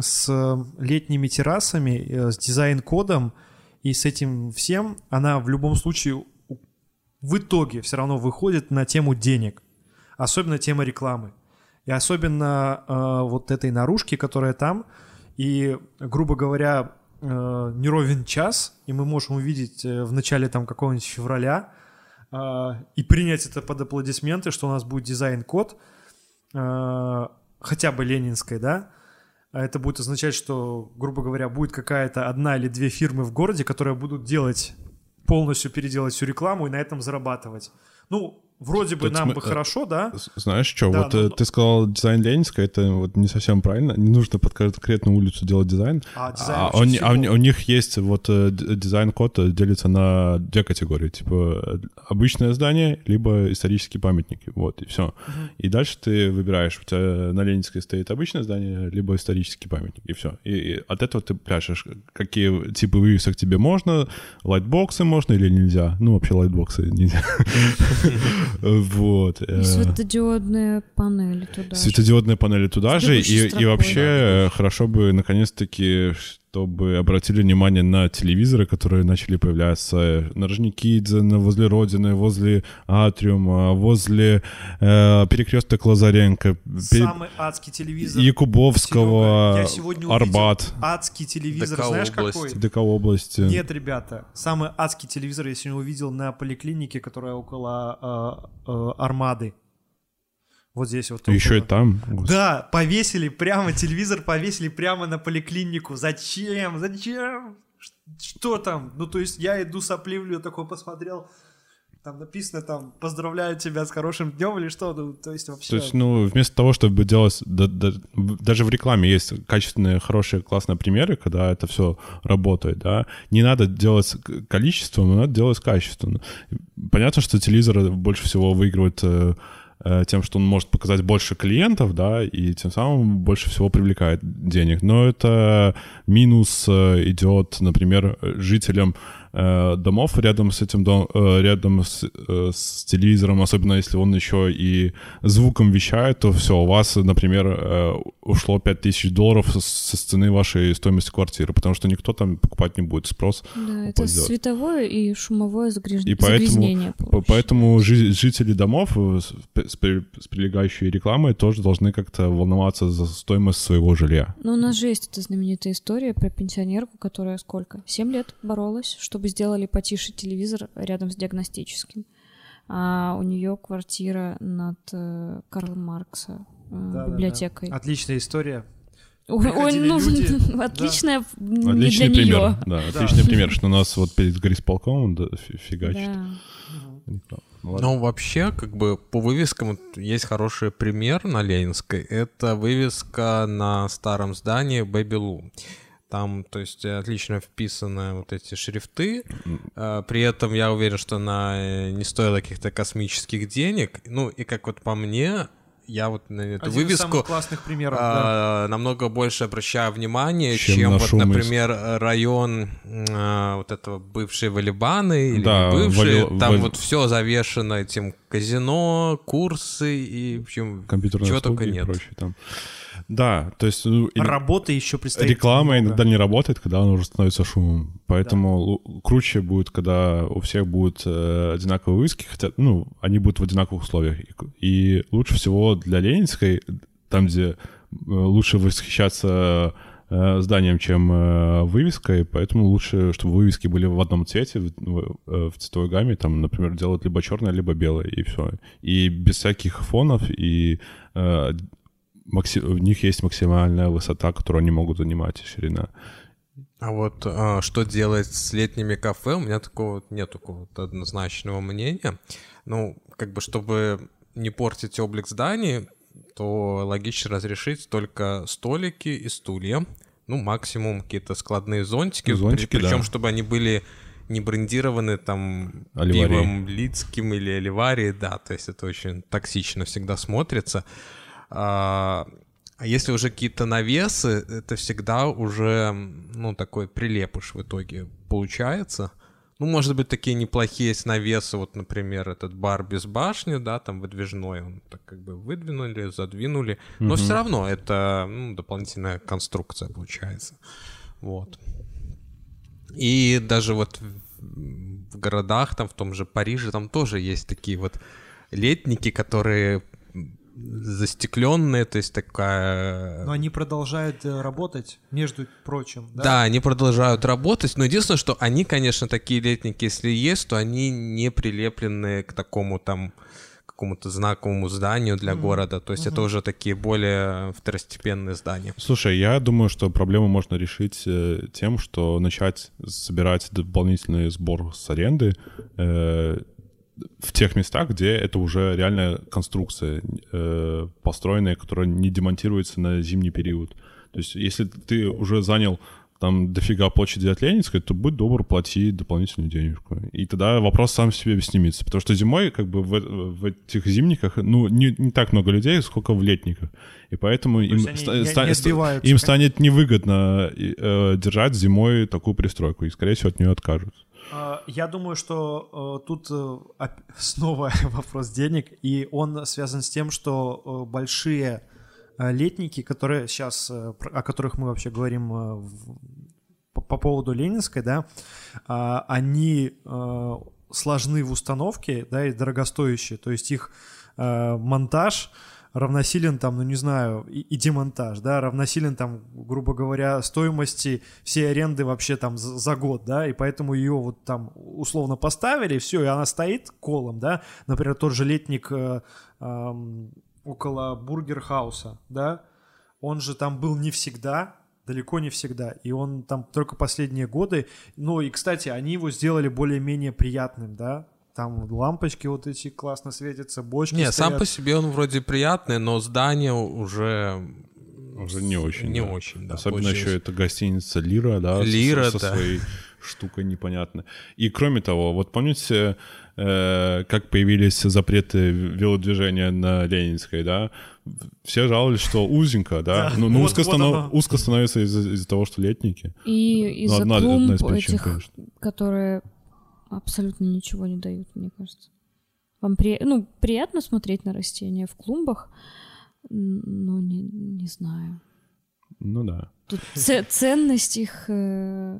с летними террасами, э, с дизайн-кодом и с этим всем, она в любом случае в итоге все равно выходит на тему денег. Особенно тема рекламы. И особенно э, вот этой наружки, которая там. И, грубо говоря, э, не ровен час, и мы можем увидеть э, в начале там какого-нибудь февраля э, и принять это под аплодисменты, что у нас будет дизайн-код – хотя бы ленинской, да, а это будет означать, что, грубо говоря, будет какая-то одна или две фирмы в городе, которые будут делать полностью переделать всю рекламу и на этом зарабатывать. Ну, вроде бы Тут нам см... бы э, хорошо, да? Знаешь что, да, вот но... Э, ты сказал дизайн Ленинска, это вот не совсем правильно, не нужно под конкретную улицу делать дизайн. А, дизайн а, он, а у, у них есть вот э, дизайн-код делится на две категории, типа обычное здание, либо исторические памятники, вот, и все. Угу. И дальше ты выбираешь, у тебя на Ленинской стоит обычное здание, либо исторический памятник, и все. И, и от этого ты пляшешь, какие типы вывесок тебе можно, лайтбоксы можно или нельзя. Ну, вообще лайтбоксы нельзя. *laughs* Вот. Светодиодные панели туда Светодиодные панели туда же. И, и вообще хорошо бы наконец-таки чтобы обратили внимание на телевизоры, которые начали появляться на Орджоникидзе, возле Родины, возле Атриума, возле э, перекресток Лазаренко. Самый адский телевизор. Якубовского, Арбат. адский телевизор, ДК знаешь области. какой? ДК области. Нет, ребята, самый адский телевизор я сегодня увидел на поликлинике, которая около э, э, Армады. Вот здесь вот. Еще и там? Да, повесили прямо, телевизор повесили прямо на поликлинику. Зачем? Зачем? Что там? Ну, то есть я иду сопливлю, такой посмотрел, там написано там поздравляю тебя с хорошим днем или что, ну, то есть вообще. То есть, ну, вместо того, чтобы делать, да, да, даже в рекламе есть качественные, хорошие, классные примеры, когда это все работает, да, не надо делать количеством, надо делать качественно. Понятно, что телевизор больше всего выигрывает э, Э, тем, что он может показать больше клиентов, да, и тем самым больше всего привлекает денег. Но это минус э, идет, например, жителям Э, домов рядом с этим дом, э, рядом с, э, с телевизором, особенно если он еще и звуком вещает, то все, у вас, например, ушло 5000 долларов со цены вашей стоимости квартиры, потому что никто там покупать не будет, спрос. Да, это сделать. световое и шумовое загряж... и поэтому, загрязнение. Поэтому жители домов с, с прилегающей рекламой тоже должны как-то волноваться за стоимость своего жилья. Но у нас же есть эта знаменитая история про пенсионерку, которая сколько? Семь лет боролась, чтобы чтобы сделали потише телевизор рядом с диагностическим. А у нее квартира над э, Карл Маркса э, библиотекой. Отличная история. Ой, ой, ну, люди. *laughs* отличная не Отличный для пример. нее. Да, отличный пример, что у нас вот перед горисполкомом да, фи- фигачит. Да. Ну. Ну, вообще, как бы по вывескам есть хороший пример на Ленинской. Это вывеска на старом здании Бэбилу. Там, то есть, отлично вписаны вот эти шрифты. А, При этом я уверен, что она э, не стоила каких-то космических денег. Ну, и как вот по мне, я вот на эту Один вывеску самых классных примеров. да. а, намного больше обращаю внимание, Чем чем, на вот, из- например, район а, вот этого бывшей Валибаны или Да, бывшей. Вали- Там Вали- вот все завешено этим казино, курсы и в общем чего только и нет. прочее там. Да, то есть ну, Работы еще предстоит реклама много. иногда не работает, когда она уже становится шумом. Поэтому лу- круче будет, когда у всех будут э, одинаковые вывески, хотя, ну, они будут в одинаковых условиях. И, и лучше всего для Ленинской, там, где э, лучше восхищаться э, зданием, чем э, вывеской, поэтому лучше, чтобы вывески были в одном цвете, в, в- цветовой гамме, там, например, делать либо черное, либо белое, и все. И без всяких фонов, и э, макси- в них есть максимальная высота, которую они могут занимать, и ширина. А вот а, что делать с летними кафе, у меня такого нет такого вот однозначного мнения. Ну, как бы, чтобы не портить облик зданий, то логично разрешить только столики и стулья. Ну, максимум какие-то складные зонтики. Зонтики, причем, да. чтобы они были не брендированы там Оливарией. пивом Лицким или Оливарией, да, то есть это очень токсично всегда смотрится. А а если уже какие-то навесы, это всегда уже, ну, такой прилепыш в итоге получается. Ну, может быть, такие неплохие есть навесы, вот, например, этот бар без башни, да, там выдвижной, он так как бы выдвинули, задвинули, но все равно это ну, дополнительная конструкция получается. Вот. И даже вот в в городах, там в том же Париже, там тоже есть такие вот летники, которые застекленные, то есть такая... Но они продолжают э, работать, между прочим. Да. Да, они продолжают работать, но единственное, что они, конечно, такие летники, если есть, то они не прилеплены к такому там какому-то знаковому зданию для города, то есть это уже такие более второстепенные здания. Слушай, я думаю, что проблему можно решить э, тем, что начать собирать дополнительный сбор с аренды э, в тех местах, где это уже реальная конструкция, э, построенная, которая не демонтируется на зимний период. То есть если ты уже занял там дофига площади от Ленинской, то будь добр, плати дополнительную денежку. И тогда вопрос сам себе снимется. Потому что зимой, как бы в, в этих зимниках, ну, не, не так много людей, сколько в летниках. И поэтому им, они ста- не- не ста- отбиваются, им станет невыгодно э, держать зимой такую пристройку. И, скорее всего, от нее откажутся. А, Я думаю, что э, тут э, *laughs* снова вопрос денег, и он связан с тем, что э, большие летники, которые сейчас, о которых мы вообще говорим по, по поводу Ленинской, да, а, они сложны в установке, да, и дорогостоящие, то есть их монтаж равносилен там, ну не знаю, и, и демонтаж, да, равносилен там, грубо говоря, стоимости всей аренды вообще там за, за год, да, и поэтому ее вот там условно поставили, все, и она стоит колом, да, например, тот же летник э, ам, около бургерхауса, да, он же там был не всегда, далеко не всегда, и он там только последние годы, ну и, кстати, они его сделали более-менее приятным, да, там лампочки вот эти классно светятся, бочки Не, сам стоят. по себе он вроде приятный, но здание уже... Уже не очень. Не да. очень, да. Особенно получилось. еще это гостиница Лира, да, Лира, со, да. своей штукой непонятной. И кроме того, вот помните, э, как появились запреты велодвижения на Ленинской, да? Все жаловались, что узенько, да? Да, Ну, ну, вот- узко, вот станов- узко становится из-за, из-за того, что летники. И Ну, из-за клумб одна из причин, этих, конечно. которые абсолютно ничего не дают, мне кажется. Вам при... ну, приятно смотреть на растения в клумбах, но не, не знаю. Ну да. Тут ценность их э,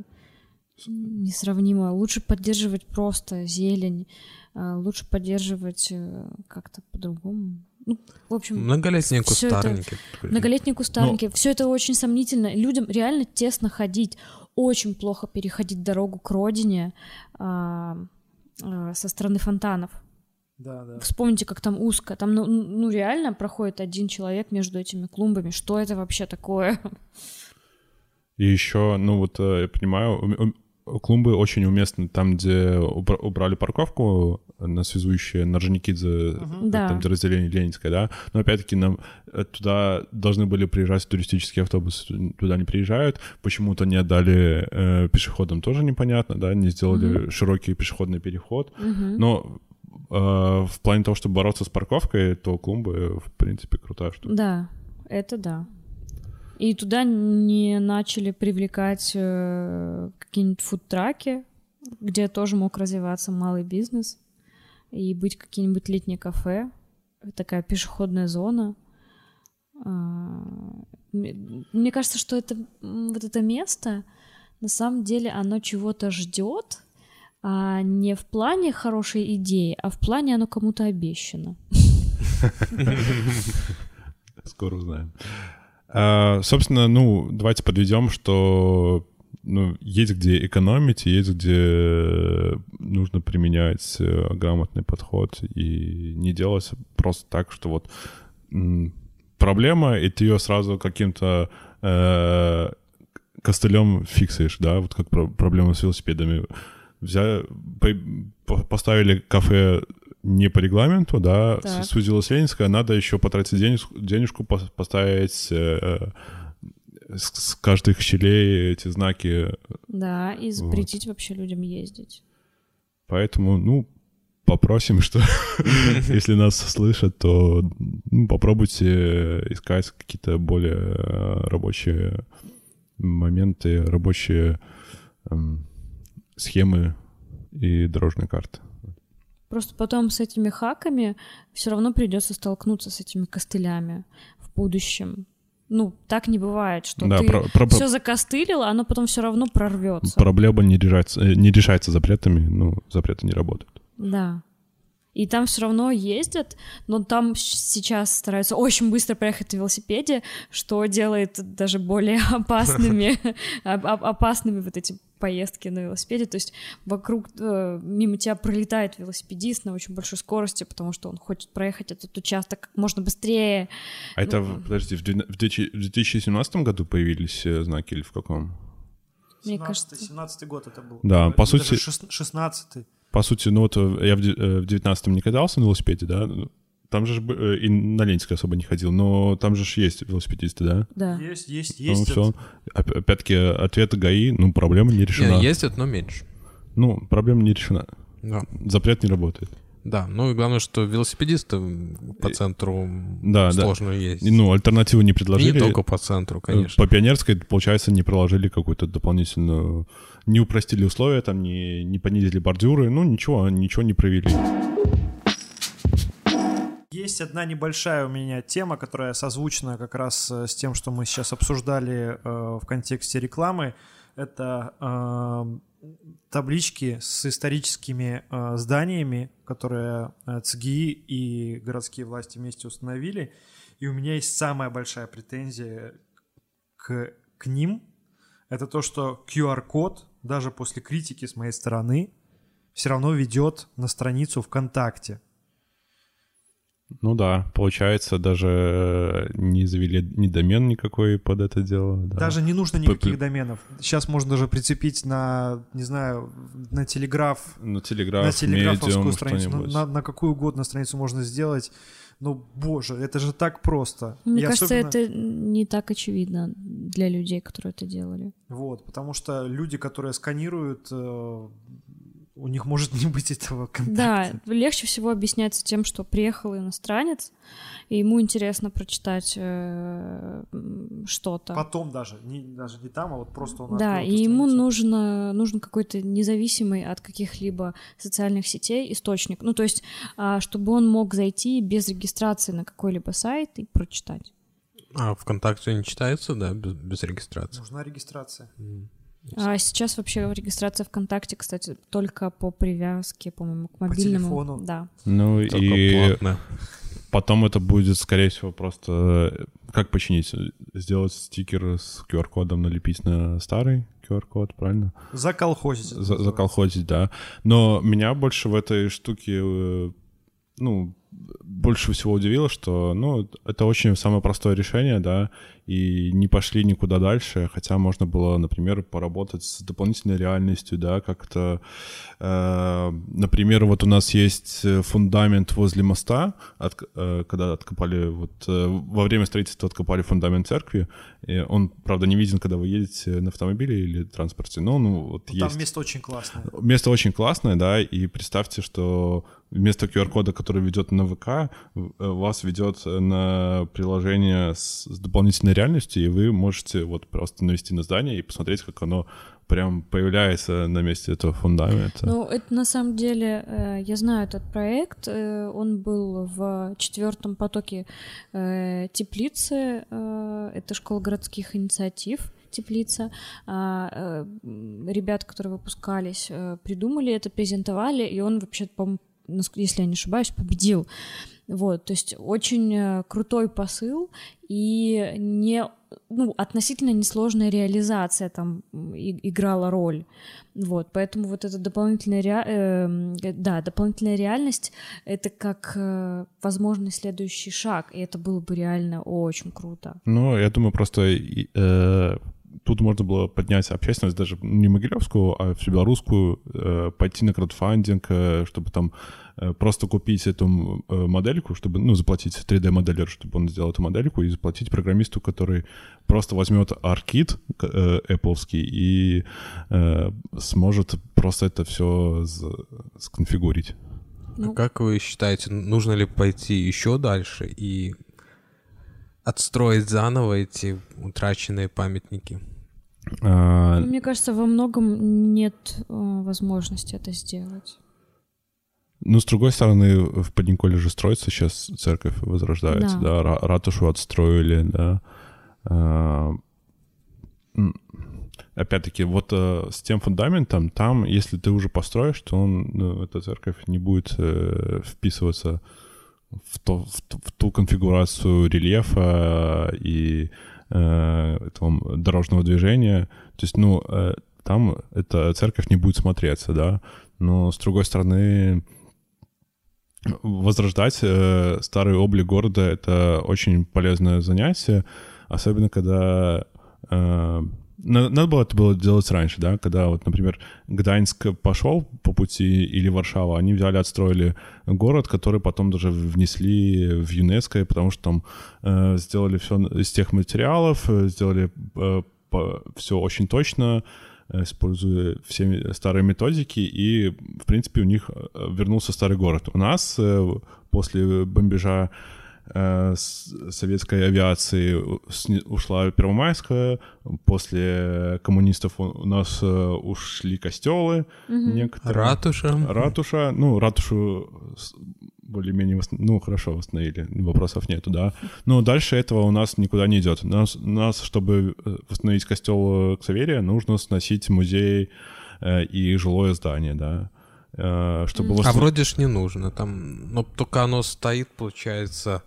несравнима. Лучше поддерживать просто зелень, э, лучше поддерживать э, как-то по-другому. Ну, в общем, Многолетние всё это- кустарники. Многолетние кустарники. Все это очень сомнительно. Людям реально тесно ходить. Очень плохо переходить дорогу к родине а, а, со стороны фонтанов. Да, да. Вспомните, как там узко. Там, ну, ну, реально проходит один человек между этими клумбами. Что это вообще такое? И еще, ну вот э, я понимаю, клумбы очень уместны там, где убра- убрали парковку на связующие на Орджоникидзе, Да. там, где разделение Ленинское, да. Но опять-таки нам э, туда должны были приезжать туристические автобусы, ту- туда не приезжают. Почему-то не отдали э, пешеходам, тоже непонятно, да, не сделали широкий пешеходный переход. Мгм. Но э, в плане того, чтобы бороться с парковкой, то клумбы, в принципе, крутая штука. Да, это да. И туда не начали привлекать э, какие-нибудь фудтраки, где тоже мог развиваться малый бизнес, и быть какие-нибудь летние кафе, такая пешеходная зона. А, Мне кажется, что это вот это место, на самом деле, оно чего-то ждет, а не в плане хорошей идеи, а в плане оно кому-то обещано. Скоро узнаем. А, собственно, ну, давайте подведем, что ну, есть где экономить, есть где нужно применять э, грамотный подход и не делать просто так, что вот проблема, и ты ее сразу каким-то э, костылем фиксаешь, да, вот как про- проблема с велосипедами. Взяли, по- по- поставили кафе не по регламенту, да, Так. с- сузилась Ленинская, надо еще потратить денежку, денежку пос- поставить э, с, с каждых щелей эти знаки. Да, и запретить вообще людям ездить. Поэтому, ну, попросим, что *laughs* если нас слышат, то ну, попробуйте искать какие-то более э, рабочие моменты, рабочие эм, схемы и дорожные карты. Просто потом с этими хаками все равно придется столкнуться с этими костылями в будущем. Ну, так не бывает, что Да, ты про- про- все закостылил, а оно потом все равно прорвется. Проблема не решается, э, не решается запретами, ну, запреты не работают. Да. И там все равно ездят, но там сейчас стараются очень быстро проехать на велосипеде, что делает даже более *laughs* опасными, *laughs* оп- оп- опасными вот эти поездки на велосипеде. То есть вокруг, э, мимо тебя пролетает велосипедист на очень большой скорости, потому что он хочет проехать этот участок как можно быстрее. А это, Ну. в- подожди, в две- в 2017 году появились э, знаки или в каком? Мне 17-й, кажется- 17 год это был. Да, по сути- шест- 16 По сути, ну вот э, я в де- э, в 19-м не катался на велосипеде, да, там же э, и на Ленинской особо не ходил, но там же ж есть велосипедисты, да? Да. Есть, есть, Ну, есть. всё. Оп- Опять-таки, ответ ГАИ, ну, проблема не решена. Не, ездят, но меньше. Ну, проблема не решена. Да. Запрет не работает. Да, ну и главное, что велосипедисты по центру да, да. сложно ездить. И, Ну, альтернативу не И предложили. не только по центру, Э, конечно. По пионерской, получается, не проложили какую-то дополнительную... Не упростили условия, там, не, не понизили бордюры. Ну, ничего, ничего не провели. Есть одна небольшая у меня тема, которая созвучна как раз э, с тем, что мы сейчас обсуждали э, в контексте рекламы. Это э, таблички с историческими э, зданиями, которые э, ЦГИ и городские власти вместе установили. И у меня есть самая большая претензия к, к ним. Это то, что QR-код, даже после критики с моей стороны, все равно ведет на страницу ВКонтакте. Ну да, получается, даже э, не завели ни домен никакой под это дело. да. Даже не нужно никаких п- доменов. Сейчас можно даже прицепить на, не знаю, на телеграф, На телеграф, на телеграфовскую медиум, страницу, на, что-нибудь. на- на какую угодно страницу можно сделать. Ну, боже, это же так просто. Мне И кажется, особенно- это не так очевидно для людей, которые это делали. Вот, потому что люди, которые сканируют, э, у них может не быть этого контакта. Да, легче всего объясняется тем, что приехал иностранец, и ему интересно прочитать э, что-то. Потом даже, не, даже не там, а вот просто он Да, и ему нужно, нужен какой-то независимый от каких-либо социальных сетей источник. Ну, то есть, а, чтобы он мог зайти без регистрации на какой-либо сайт и прочитать. А ВКонтакте не читается, да, без, без регистрации? Нужна регистрация. А сейчас вообще регистрация ВКонтакте, кстати, только по привязке, по-моему, к По мобильному. телефону. Да. Ну Только и платно. потом это будет, скорее всего, просто... э, Как починить? Сделать стикер с QR-кодом, налепить на старый QR-код, правильно? Заколхозить. За- заколхозить, да. Но меня больше в этой штуке... э, ну, больше всего удивило, что, ну, это очень самое простое решение, да, и не пошли никуда дальше, хотя можно было, например, поработать с дополнительной реальностью, да, как-то, э, например, вот у нас есть фундамент возле моста, от, э, когда откопали, вот э, во время строительства откопали фундамент церкви, и он, правда, не виден, когда вы едете на автомобиле или транспорте, но, ну, вот ну, Там есть. место очень классное. Место очень классное, да, и представьте, что вместо QR-кода, который ведет на ВК, э, вас ведет на приложение с, с дополнительной реальностью, и вы можете вот просто навести на здание и посмотреть, как оно прям появляется на месте этого фундамента. Ну, это на самом деле, э, я знаю этот проект, э, он был в четвертом потоке теплицы, это школа городских инициатив, теплица. А, ребята, которые выпускались, придумали это, презентовали, и он вообще, по если я не ошибаюсь, победил. Вот, то есть очень э, крутой посыл и не, ну, относительно несложная реализация там играла роль. Вот, поэтому вот эта дополнительная, ре... Эм, э, да, дополнительная реальность — это как э, возможный следующий шаг, и это было бы реально очень круто. Ну, я думаю, просто э, тут можно было поднять общественность даже не могилевскую, а всебелорусскую, э, пойти на краудфандинг, э, чтобы там э, просто купить эту э, модельку, чтобы, ну, заплатить 3D-моделер, чтобы он сделал эту модельку, и заплатить программисту, который просто возьмет аркид э, Apple и э, сможет просто это все сконфигурить. Ну, а как вы считаете, нужно ли пойти еще дальше и отстроить заново эти утраченные памятники? А... Мне кажется, во многом нет э, возможности это сделать. Ну, с другой стороны, в Подниколе же строится сейчас церковь, возрождается, да, да ратушу отстроили, да. А, опять-таки, вот а, с тем фундаментом, там, если ты уже построишь, то он, ну, эта церковь не будет э, вписываться в, то, в, в ту конфигурацию рельефа и э, этого дорожного движения. То есть, ну, э, там эта церковь не будет смотреться, да. Но, с другой стороны, возрождать э, старый облик города — это очень полезное занятие, особенно когда э, надо было это было делать раньше, да, когда вот, например, Гданьск пошел по пути или Варшава, они взяли, отстроили город, который потом даже внесли в ЮНЕСКО, потому что там э, сделали все из тех материалов, э, сделали э, все очень точно, э, используя все старые методики, и, в принципе, у них э, вернулся старый город. У нас после бомбежа советской авиации ушла Первомайская, после коммунистов у нас э, ушли костелы угу. некоторые. Ратуша. Ратуша, ну, ратушу более-менее, ну, хорошо восстановили, вопросов нету, да. Но дальше этого у нас никуда не идет. Нас, нас чтобы э, восстановить костел Ксаверия, нужно сносить музей и жилое здание, да. Э, чтобы... А вроде ж не нужно, там, но только оно стоит, получается,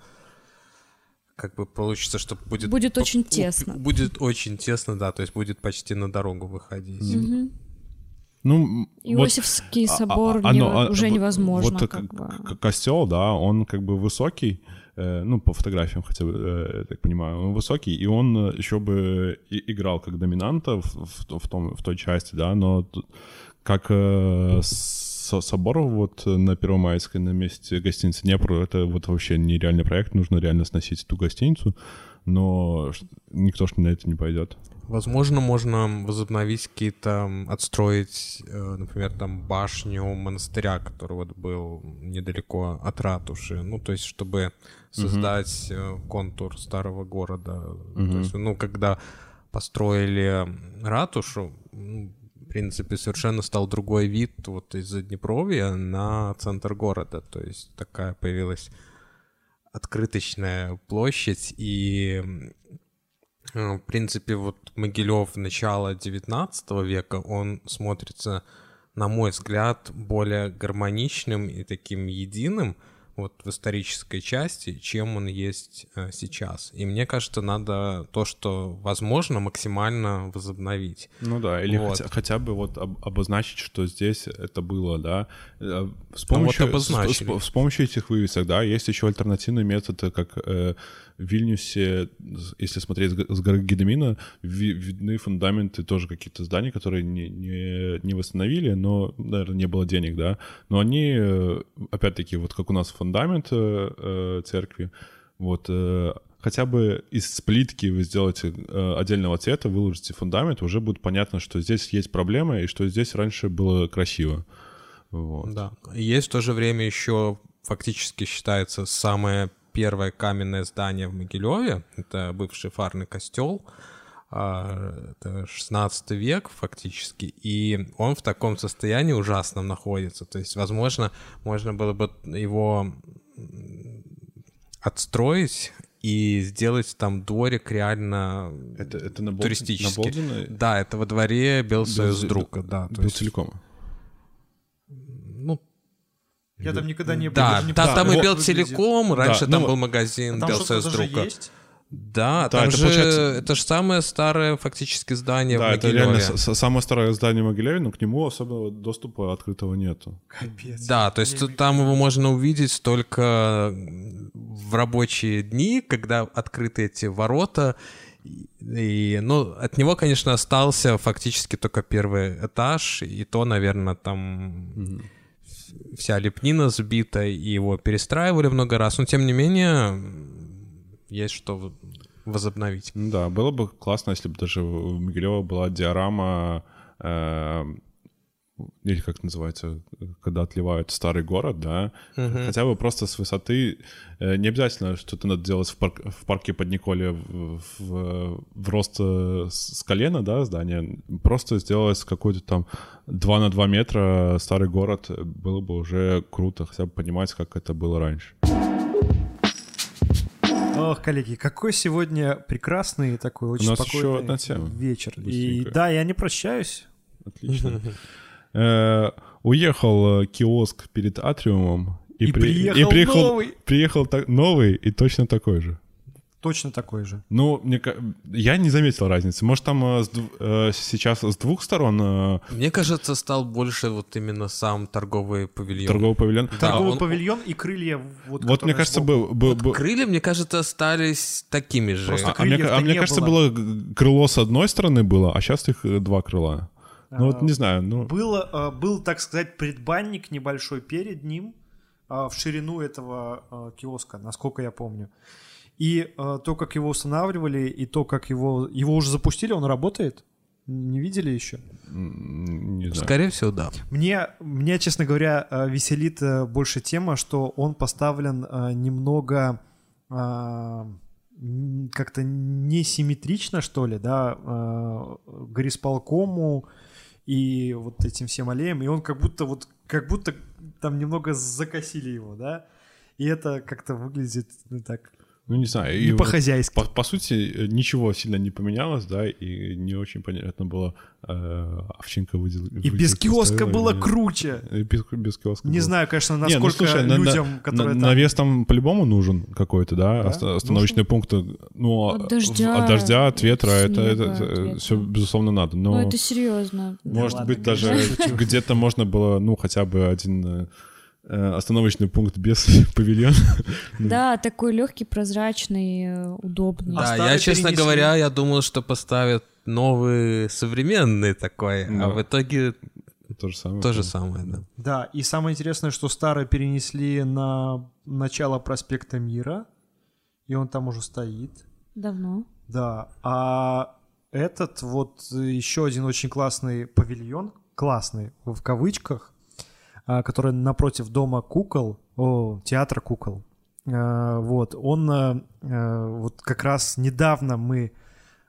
как бы получится, что будет... Будет очень тесно. Будет очень тесно, да, то есть будет почти на дорогу выходить. Mm-hmm. Ну, Иосифский вот, собор а, оно, не, уже невозможно. Вот как бы. костел, да, он как бы высокий, э, ну, по фотографиям хотя бы, э, я так понимаю, он высокий, и он еще бы и, играл как доминанта в, в, в, том, в той части, да, но как э, с собор вот на Первомайской, на месте гостиницы Днепр, это вот вообще нереальный проект, нужно реально сносить эту гостиницу, но никто ж на это не пойдет. Возможно, можно возобновить какие-то, отстроить, э, например, там башню монастыря, который вот был недалеко от ратуши, ну, то есть, чтобы создать угу. контур старого города. Угу. То есть, ну, когда построили ратушу, принципе, совершенно стал другой вид вот из Днепровья на центр города. То есть такая появилась открыточная площадь, и э, в принципе, вот Могилев начала 19 века, он смотрится, на мой взгляд, более гармоничным и таким единым, вот в исторической части, чем он есть э, сейчас. И мне кажется, надо то, что возможно, максимально возобновить. Ну да, или Вот. хотя, хотя бы вот об- обозначить, что здесь это было, да. Э, С Ну вот помощью, с- с, с помощью этих вывесок, да, есть еще альтернативный метод, э, как э, в Вильнюсе, если смотреть с горы Гедемина, ви- видны фундаменты тоже каких-то зданий, которые не, не, не восстановили, но, наверное, не было денег, да. Но они, э, опять-таки, вот как у нас фундамент э, э, церкви, вот э, хотя бы из плитки вы сделаете э, отдельного цвета, выложите фундамент, уже будет понятно, что здесь есть проблема и что здесь раньше было красиво. Вот. Да. Есть в то же время еще фактически считается самое первое каменное здание в Могилеве. Это бывший фарный костел. А, Это 16 век фактически. И он в таком состоянии ужасном находится. То есть, возможно, можно было бы его отстроить и сделать там дворик реально Это, это на, Бол... туристический. на Болдино Да, это во дворе Белсоюз Белс- друга, да. то был есть, целиком. Я там никогда не был. Да, не там, там и бел целиком, раньше Да, там ну, был магазин Там что-то Белсоюз даже друга. есть. Да, Да, там это же получается- это же самое старое фактически здание Да, в это Могилеве. реально с- с- самое старое здание в Могилеве, но к нему особого доступа открытого нету. Капец. Да, то есть тут- там его можно увидеть только в рабочие дни, когда открыты эти ворота. И, и, ну, от него, конечно, остался фактически только первый этаж, и то, наверное, там вся лепнина сбита, и его перестраивали много раз, но тем не менее есть что возобновить. Да, было бы классно, если бы даже в Могилево была диорама, э, или как это называется, когда отливают старый город, да, хотя бы просто с высоты, э, не обязательно что-то надо делать в, парк- в парке Подниколье в, в- в рост э, с колена, да, здания, просто сделать какой-то там 2 на 2 метра старый город, было бы уже круто, хотя бы понимать, как это было раньше. Ох, коллеги, какой сегодня прекрасный такой очень нас еще спокойный одна тема. вечер. И Быстренько. да, я не прощаюсь. Отлично. *laughs* Э, Уехал э, киоск перед атриумом. И при- приехал новый. Приехал так- новый и точно такой же. Точно такой же. Ну, мне, я не заметил разницы. Может, там э, э, сейчас с двух сторон э, Мне кажется, стал больше вот именно сам торговый павильон. торговый павильон. Да, Торговый он- павильон и крылья. Вот, Вот, мне кажется, сбоку. был... был- Вот был- крылья, мне кажется, остались такими же. Просто а, а мне, а мне не кажется, было. было г- крыло с одной стороны было, а сейчас их э, два крыла. Ну, вот не знаю, ну... Было, э, был, так сказать, предбанник небольшой перед ним э, в ширину этого э, киоска, насколько я помню. И э, то, как его устанавливали, и то, как его... Его уже запустили, он работает? Не видели еще? Не знаю. Скорее всего, да. Мне, мне, честно говоря, э, веселит э, больше тема, что он поставлен э, немного э, как-то несимметрично, что ли, да, э, горисполкому и вот этим всем аллеям, и он как будто вот, как будто там немного закосили его, да, и это как-то выглядит, ну, так, Ну, не знаю. и не по-хозяйски. По, по сути, э, ничего сильно не поменялось, да, и не очень понятно было, э, Овчинка выдел... И без киоска было круче. И без, без киоска Не было. знаю, конечно, Не, ну, насколько слушай, на- на- людям, на- которые там... Навес там по-любому нужен какой-то, да, Да? оста- остановочные пункты. Ну, От а- дождя, от дождя, от ветра, это, снега, это, от ветра. все, безусловно, надо. Но, Ну, это серьезно. может ладно, быть, даже *laughs* где-то можно было, ну, хотя бы один э, э, остановочный пункт без *laughs* павильона. Да, такой легкий, прозрачный, э, удобный. А Да, я, честно говоря, я думал, что поставят новый современный такой, а в итоге То же самое. то же самое, да. Да, и самое интересное, что старый перенесли на начало проспекта Мира, и он там уже стоит. Давно. Да, а этот вот еще один очень классный павильон, классный в кавычках, который напротив дома кукол, о, театра кукол. А, Вот, он а, а, вот как раз недавно мы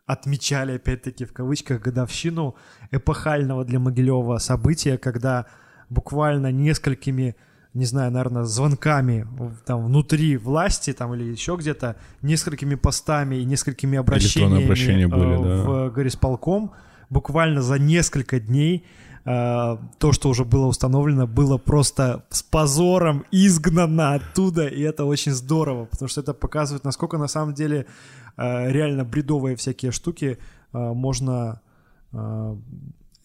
отмечали, опять-таки, в кавычках, годовщину эпохального для Могилева события, когда буквально несколькими, не знаю, наверное, звонками там внутри власти там или еще где-то, несколькими постами и несколькими обращениями обращения были, э, да. в горисполком буквально за несколько дней то, что уже было установлено, было просто с позором изгнано оттуда, и это очень здорово, потому что это показывает, насколько на самом деле э, реально бредовые всякие штуки э, можно э,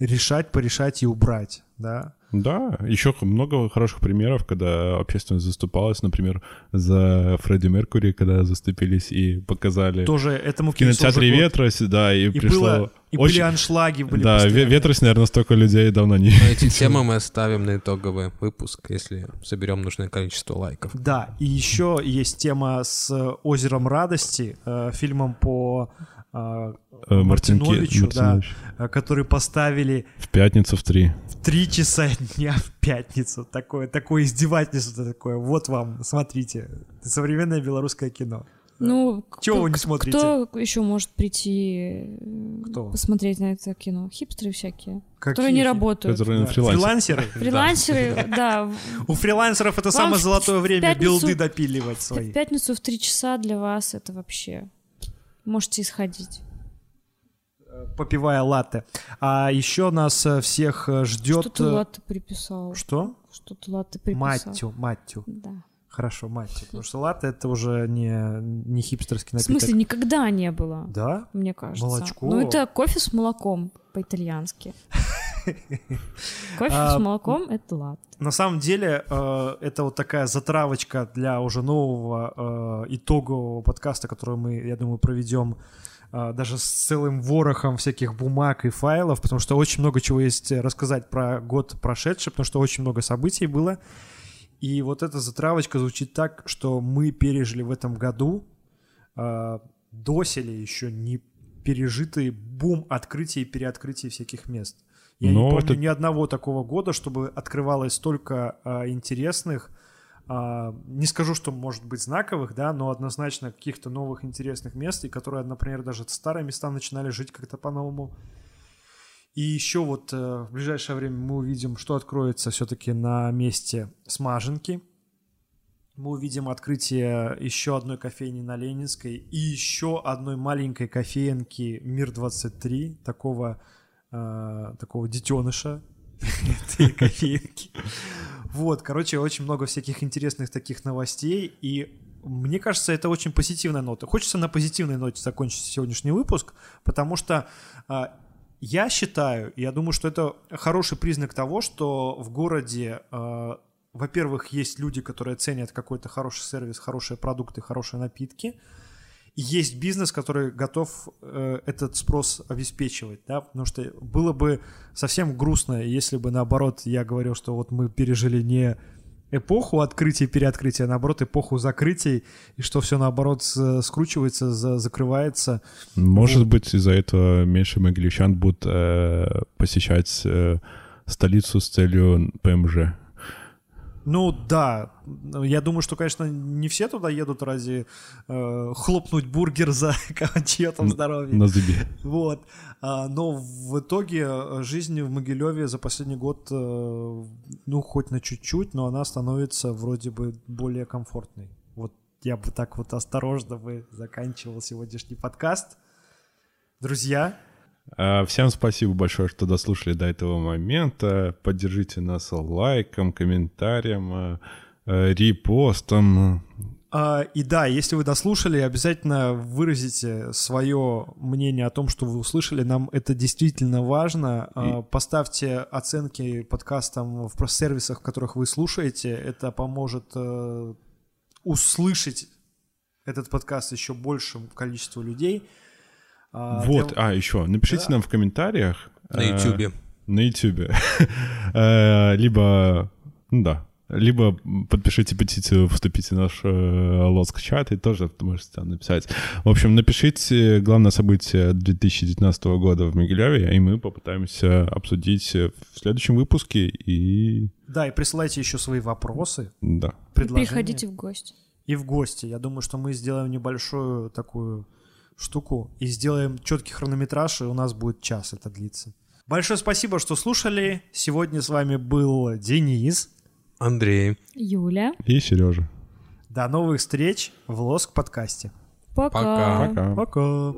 решать, порешать и убрать, да. Да, еще много хороших примеров, когда общественность заступалась, например, за Фредди Меркури, когда заступились и показали Тоже этому в кинотеатре. «Ветрос», да, и, И, пришло... было, и очень- были аншлаги, были Да, постоянно. «Ве- «Ветрос», наверное, столько людей давно не... Но эти темы мы оставим на итоговый выпуск, если соберем нужное количество лайков. Да, и еще есть тема с «Озером радости», э, фильмом по э, Э, Мартиновичу, да, Мартинович. э, который поставили В пятницу в три. в три часа дня в пятницу. Такое, такое издевательство такое. Вот вам, смотрите. Современное белорусское кино. Ну, Чего кто- вы не смотрите? Кто еще может прийти э, Кто? посмотреть на это кино? Хипстеры всякие, Какие которые не работают. Которые Да, фрилансе. Фрилансеры? *laughs* Фрилансеры, да. в- У фрилансеров это самое в- золотое в время билды допиливать В свои. пятницу в три часа для вас это вообще... Можете исходить. Попивая латте. А еще нас э, всех э, ждет... Что ты латте приписал? Что? Что ты латте приписал? Маттю, маттю. Да. Хорошо, маттю. Потому что латте это уже не, не хипстерский В напиток. смысле, никогда не было, Да? мне кажется. Молочко. Ну, это кофе с молоком по-итальянски. *laughs* Кофе А, с молоком — это латте. На самом деле, э, это вот такая затравочка для уже нового э, итогового подкаста, который мы, я думаю, проведем э, даже с целым ворохом всяких бумаг и файлов, потому что очень много чего есть рассказать про год прошедший, потому что очень много событий было. И вот эта затравочка звучит так, что мы пережили в этом году э, доселе еще не пережитый бум открытий и переоткрытий всяких мест. Я Но не помню это- ни одного такого года, чтобы открывалось столько а, интересных, а, не скажу, что может быть знаковых, да, но однозначно каких-то новых интересных мест, и которые, например, даже старые места начинали жить как-то по-новому. И еще вот э, в ближайшее время мы увидим, что откроется все-таки на месте смаженки. Мы увидим открытие еще одной кофейни на Ленинской и еще одной маленькой кофеенки Мир-23, такого, э, такого детеныша *laughs* этой кофеенки. Вот, короче, очень много всяких интересных таких новостей, и мне кажется, это очень позитивная нота. Хочется на позитивной ноте закончить сегодняшний выпуск, потому что а, я считаю, я думаю, что это хороший признак того, что в городе, а, во-первых, есть люди, которые ценят какой-то хороший сервис, хорошие продукты, хорошие напитки, и есть бизнес, который готов э, этот спрос обеспечивать, да, потому что было бы совсем грустно, если бы наоборот я говорил, что вот мы пережили не эпоху открытия и переоткрытия, а наоборот эпоху закрытий, и что все наоборот скручивается, за- закрывается. Может быть, из-за этого меньше могилевчан будут э, посещать э, столицу с целью ПМЖ. Ну да, я думаю, что, конечно, не все туда едут ради э, хлопнуть бургер за *laughs* чье-то здоровье. На зубе. Вот. А, но в итоге э, жизнь в Могилеве за последний год, э, ну, хоть на чуть-чуть, но она становится вроде бы более комфортной. Вот я бы так вот осторожно бы заканчивал сегодняшний подкаст. Друзья, Всем спасибо большое, что дослушали до этого момента. Поддержите нас лайком, комментарием, э, э, репостом. А, и да, если вы дослушали, обязательно выразите свое мнение о том, что вы услышали. Нам это действительно важно. А, Поставьте оценки подкастам в сервисах, в которых вы слушаете. Это поможет э, услышать этот подкаст еще большему количеству людей. А, Вот, для- а, еще, напишите Да. нам в комментариях. На э, Ютубе. На Ютубе. *laughs* Э, Либо, ну да, либо подпишите петицию, вступите в наш э, лоск-чат и тоже можете там написать. В общем, напишите главное событие 2019 года в Могилеве, и мы попытаемся обсудить в следующем выпуске. И Да, и присылайте еще свои вопросы, да. предложения. Приходите в гости. и в гости. Я думаю, что мы сделаем небольшую такую штуку и сделаем четкий хронометраж, и у нас будет час это длиться. Большое спасибо, что слушали. Сегодня с вами был Денис. Андрей. Юля, И Сережа. До новых встреч в Лоск подкасте. пока. Пока. Пока. Пока.